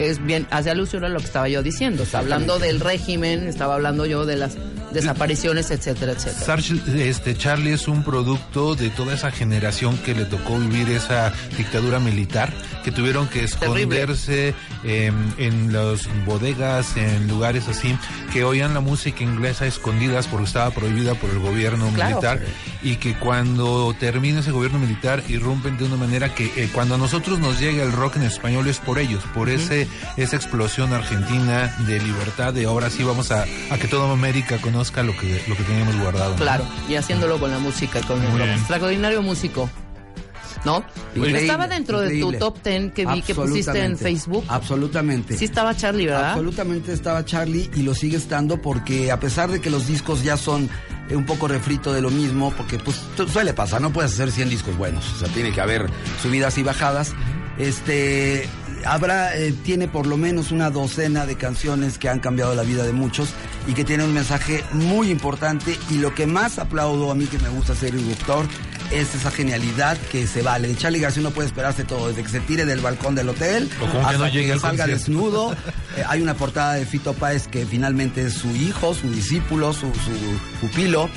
Speaker 3: Es bien, hace alusión a lo que estaba yo diciendo. Está hablando del régimen, estaba hablando yo de las desapariciones, etcétera, etcétera.
Speaker 5: Sarch- este, Charlie es un producto de toda esa generación que le tocó vivir esa dictadura militar, que tuvieron que esconderse em, en las bodegas, en lugares así, que oían la música inglesa escondidas porque estaba prohibida por el gobierno
Speaker 3: Claro.
Speaker 5: militar y que cuando termina ese gobierno militar irrumpen de una manera que eh, cuando a nosotros nos llega el rock en español es por ellos, por ese esa explosión argentina de libertad, de ahora sí vamos a, a que toda América conozca lo que lo que teníamos guardado. ¿no?
Speaker 3: Claro, y haciéndolo con la música, con
Speaker 5: Muy
Speaker 3: el extraordinario músico. ¿No?
Speaker 4: Increíble,
Speaker 3: estaba dentro de tu top ten que vi que pusiste en. Facebook.
Speaker 4: Absolutamente.
Speaker 3: Sí estaba Charlie, ¿verdad?
Speaker 4: Absolutamente estaba Charlie y lo sigue estando porque a pesar de que los discos ya son eh, un poco refrito de lo mismo, porque pues suele pasar, no puedes hacer 100 discos buenos, o sea, tiene que haber subidas y bajadas. Este habrá eh, tiene por lo menos una docena de canciones que han cambiado la vida de muchos y que tienen un mensaje muy importante y lo que más aplaudo a mí que me gusta ser doctor es esa genialidad que se vale. De Charlie García no puede esperarse todo, desde que se tire del balcón del hotel
Speaker 5: como que
Speaker 4: hasta
Speaker 5: no llegue al
Speaker 4: salga
Speaker 5: concierto.
Speaker 4: desnudo. <laughs> Eh, hay una portada de Fito Páez que finalmente es su hijo, su discípulo, su, su pupilo,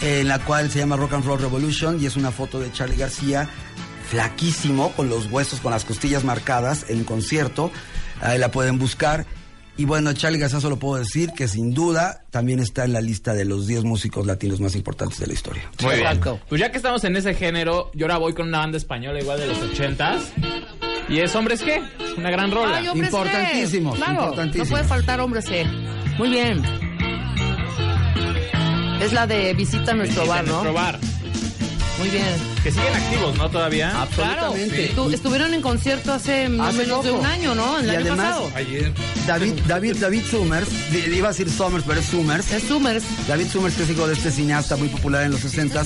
Speaker 4: eh, en la cual se llama Rock and Roll Revolution y es una foto de Charlie García flaquísimo, con los huesos, con las costillas marcadas en concierto. Ahí la pueden buscar. Y bueno, Charlie García solo puedo decir que sin duda también está en la lista de los 10 músicos latinos más importantes de la historia.
Speaker 6: Muy bien.
Speaker 3: Exacto.
Speaker 6: Pues ya que estamos en ese género, yo ahora voy con una banda española igual de los ochentas. Y es Hombres G, una gran rola.
Speaker 3: Ay, hombres
Speaker 4: Importantísimo,
Speaker 3: G. Claro,
Speaker 4: importantísimo.
Speaker 3: no puede faltar hombres G. Muy bien. Es la de visita nuestro
Speaker 6: Visita
Speaker 3: bar, ¿no?
Speaker 6: nuestro bar.
Speaker 3: Muy bien.
Speaker 6: Que siguen activos, ¿no? Todavía.
Speaker 3: Claro.
Speaker 4: Absolutamente.
Speaker 3: Estuvieron en concierto hace no
Speaker 4: Hace
Speaker 3: menos de
Speaker 4: poco.
Speaker 3: un año, ¿no? El
Speaker 4: Y
Speaker 3: año
Speaker 4: además-
Speaker 3: pasado.
Speaker 5: Ayer.
Speaker 4: David, David, David Summers, iba a decir Summers, pero es Summers.
Speaker 3: Es Summers.
Speaker 4: David Summers, que es hijo de este cineasta muy popular en los 60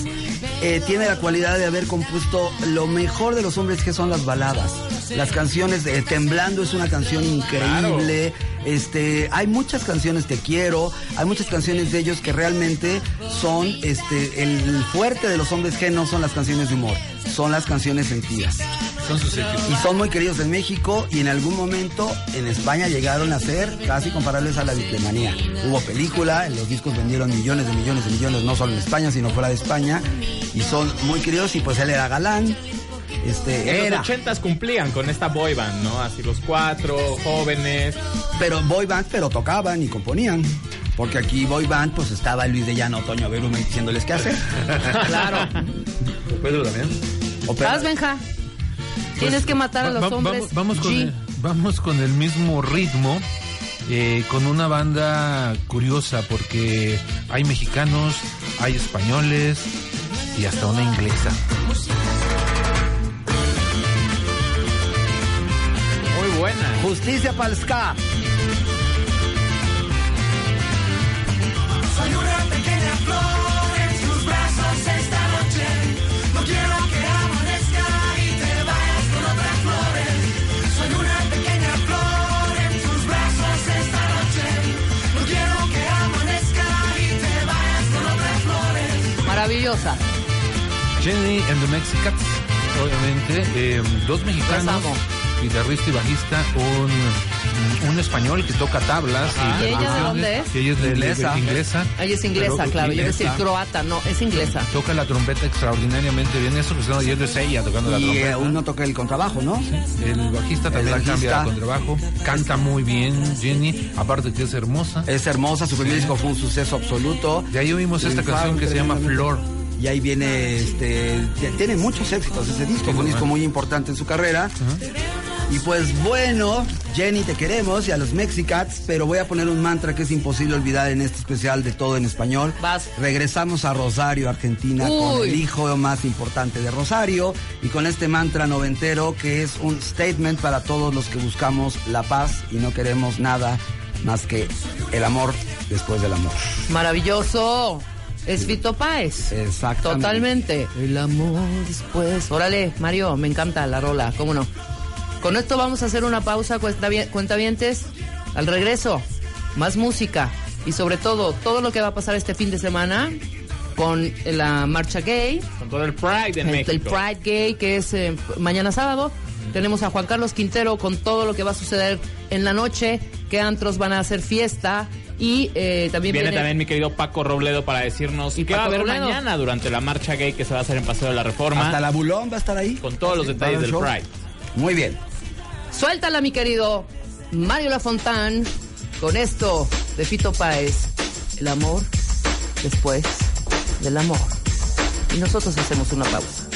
Speaker 4: eh, tiene la cualidad de haber compuesto lo mejor de los hombres que son las baladas. Las canciones de Temblando es una canción increíble. Este, hay muchas canciones Te quiero, hay muchas canciones de ellos que realmente son este el fuerte de los hombres G no son las canciones de humor, son las canciones sentidas.
Speaker 5: Son sus.
Speaker 4: Y son muy queridos en México y en algún momento en España llegaron a ser casi comparables a la Beatlemanía. Hubo película, los discos vendieron millones de millones de millones, no solo en España, sino fuera de España. Y son muy queridos y pues él era galán. Este,
Speaker 6: En
Speaker 4: era.
Speaker 6: los ochentas cumplían con esta boy band, ¿no? Así los cuatro, jóvenes.
Speaker 4: Pero boy band, pero tocaban y componían. Porque aquí boy band, pues estaba Luis de Llano, Toño Berumen diciéndoles qué hacer. <laughs>
Speaker 3: Claro.
Speaker 5: Pedro también.
Speaker 3: Vas, Benja. Tienes que matar a los
Speaker 5: va-
Speaker 3: hombres.
Speaker 5: Vamos, vamos con
Speaker 3: G.
Speaker 5: el, vamos con el mismo ritmo, eh, con una banda curiosa, porque hay mexicanos, hay españoles y hasta una inglesa.
Speaker 6: Buena.
Speaker 4: Justicia para el ska.
Speaker 7: Soy una pequeña flor en tus brazos esta noche. No quiero que amanezca y te vayas con otras flores. Soy una pequeña flor en tus brazos esta noche. No quiero que amanezca y te vayas con otras flores.
Speaker 3: Maravillosa.
Speaker 5: Jenny and the Mexicats, obviamente, eh, dos mexicanos,
Speaker 3: amo.
Speaker 5: Guitarrista y bajista, un, un español que toca tablas.
Speaker 3: ¿Y ella de dónde es?
Speaker 5: y ella es de- de-
Speaker 4: Inglesa.
Speaker 5: inglesa.
Speaker 3: Ella es inglesa,
Speaker 5: Pero-
Speaker 3: claro. Yo iba a
Speaker 5: inglesa.
Speaker 3: decir croata. No, es inglesa.
Speaker 5: Toca la trompeta extraordinariamente bien. Eso que están oyendo es ella tocando la
Speaker 4: Y
Speaker 5: trompeta.
Speaker 4: eh, uno toca el contrabajo, ¿no?
Speaker 5: El bajista también
Speaker 4: bajista.
Speaker 5: cambia de contrabajo. Canta muy bien, Jenny. Aparte que es hermosa.
Speaker 4: Es hermosa, su primer disco fue un suceso absoluto.
Speaker 5: De ahí oímos esta canción que se llama. Flor.
Speaker 4: Y ahí viene, este, tiene muchos éxitos ese disco, fue un disco muy importante en su carrera. Y pues bueno, Jenny, te queremos y a los Mexicats, pero voy a poner un mantra que es imposible olvidar en este especial de todo en español.
Speaker 3: Vas.
Speaker 4: Regresamos a Rosario, Argentina, con el hijo más importante de Rosario y con este mantra noventero que es un statement para todos los que buscamos la paz y no queremos nada más que el amor después del amor.
Speaker 3: Maravilloso. Es Fito Páez.
Speaker 4: Exactamente.
Speaker 3: Totalmente. El amor después. Órale, Mario, me encanta la rola, ¿cómo no? Con esto vamos a hacer una pausa, cuentavi- cuentavientes. Al regreso, más música. Y sobre todo, todo lo que va a pasar este fin de semana con la marcha gay,
Speaker 6: Con todo el Pride en
Speaker 3: el,
Speaker 6: México.
Speaker 3: el Pride Gay, que es eh, mañana sábado, Tenemos a Juan Carlos Quintero con todo lo que va a suceder en la noche, qué antros van a hacer fiesta y eh, también
Speaker 6: Viene
Speaker 3: viene-
Speaker 6: también mi querido Paco Robledo para decirnos
Speaker 3: Y
Speaker 6: qué va a
Speaker 3: Paco
Speaker 6: haber
Speaker 3: Robledo.
Speaker 6: mañana durante la marcha gay que se va a hacer en Paseo de la Reforma.
Speaker 4: Hasta la Bulón va a estar ahí.
Speaker 6: Con todos los detalles del
Speaker 4: show.
Speaker 6: Pride.
Speaker 4: Muy bien.
Speaker 3: Suéltala, mi querido Mario Lafontán, con esto de Fito Páez, el amor después del amor. Y nosotros hacemos una pausa.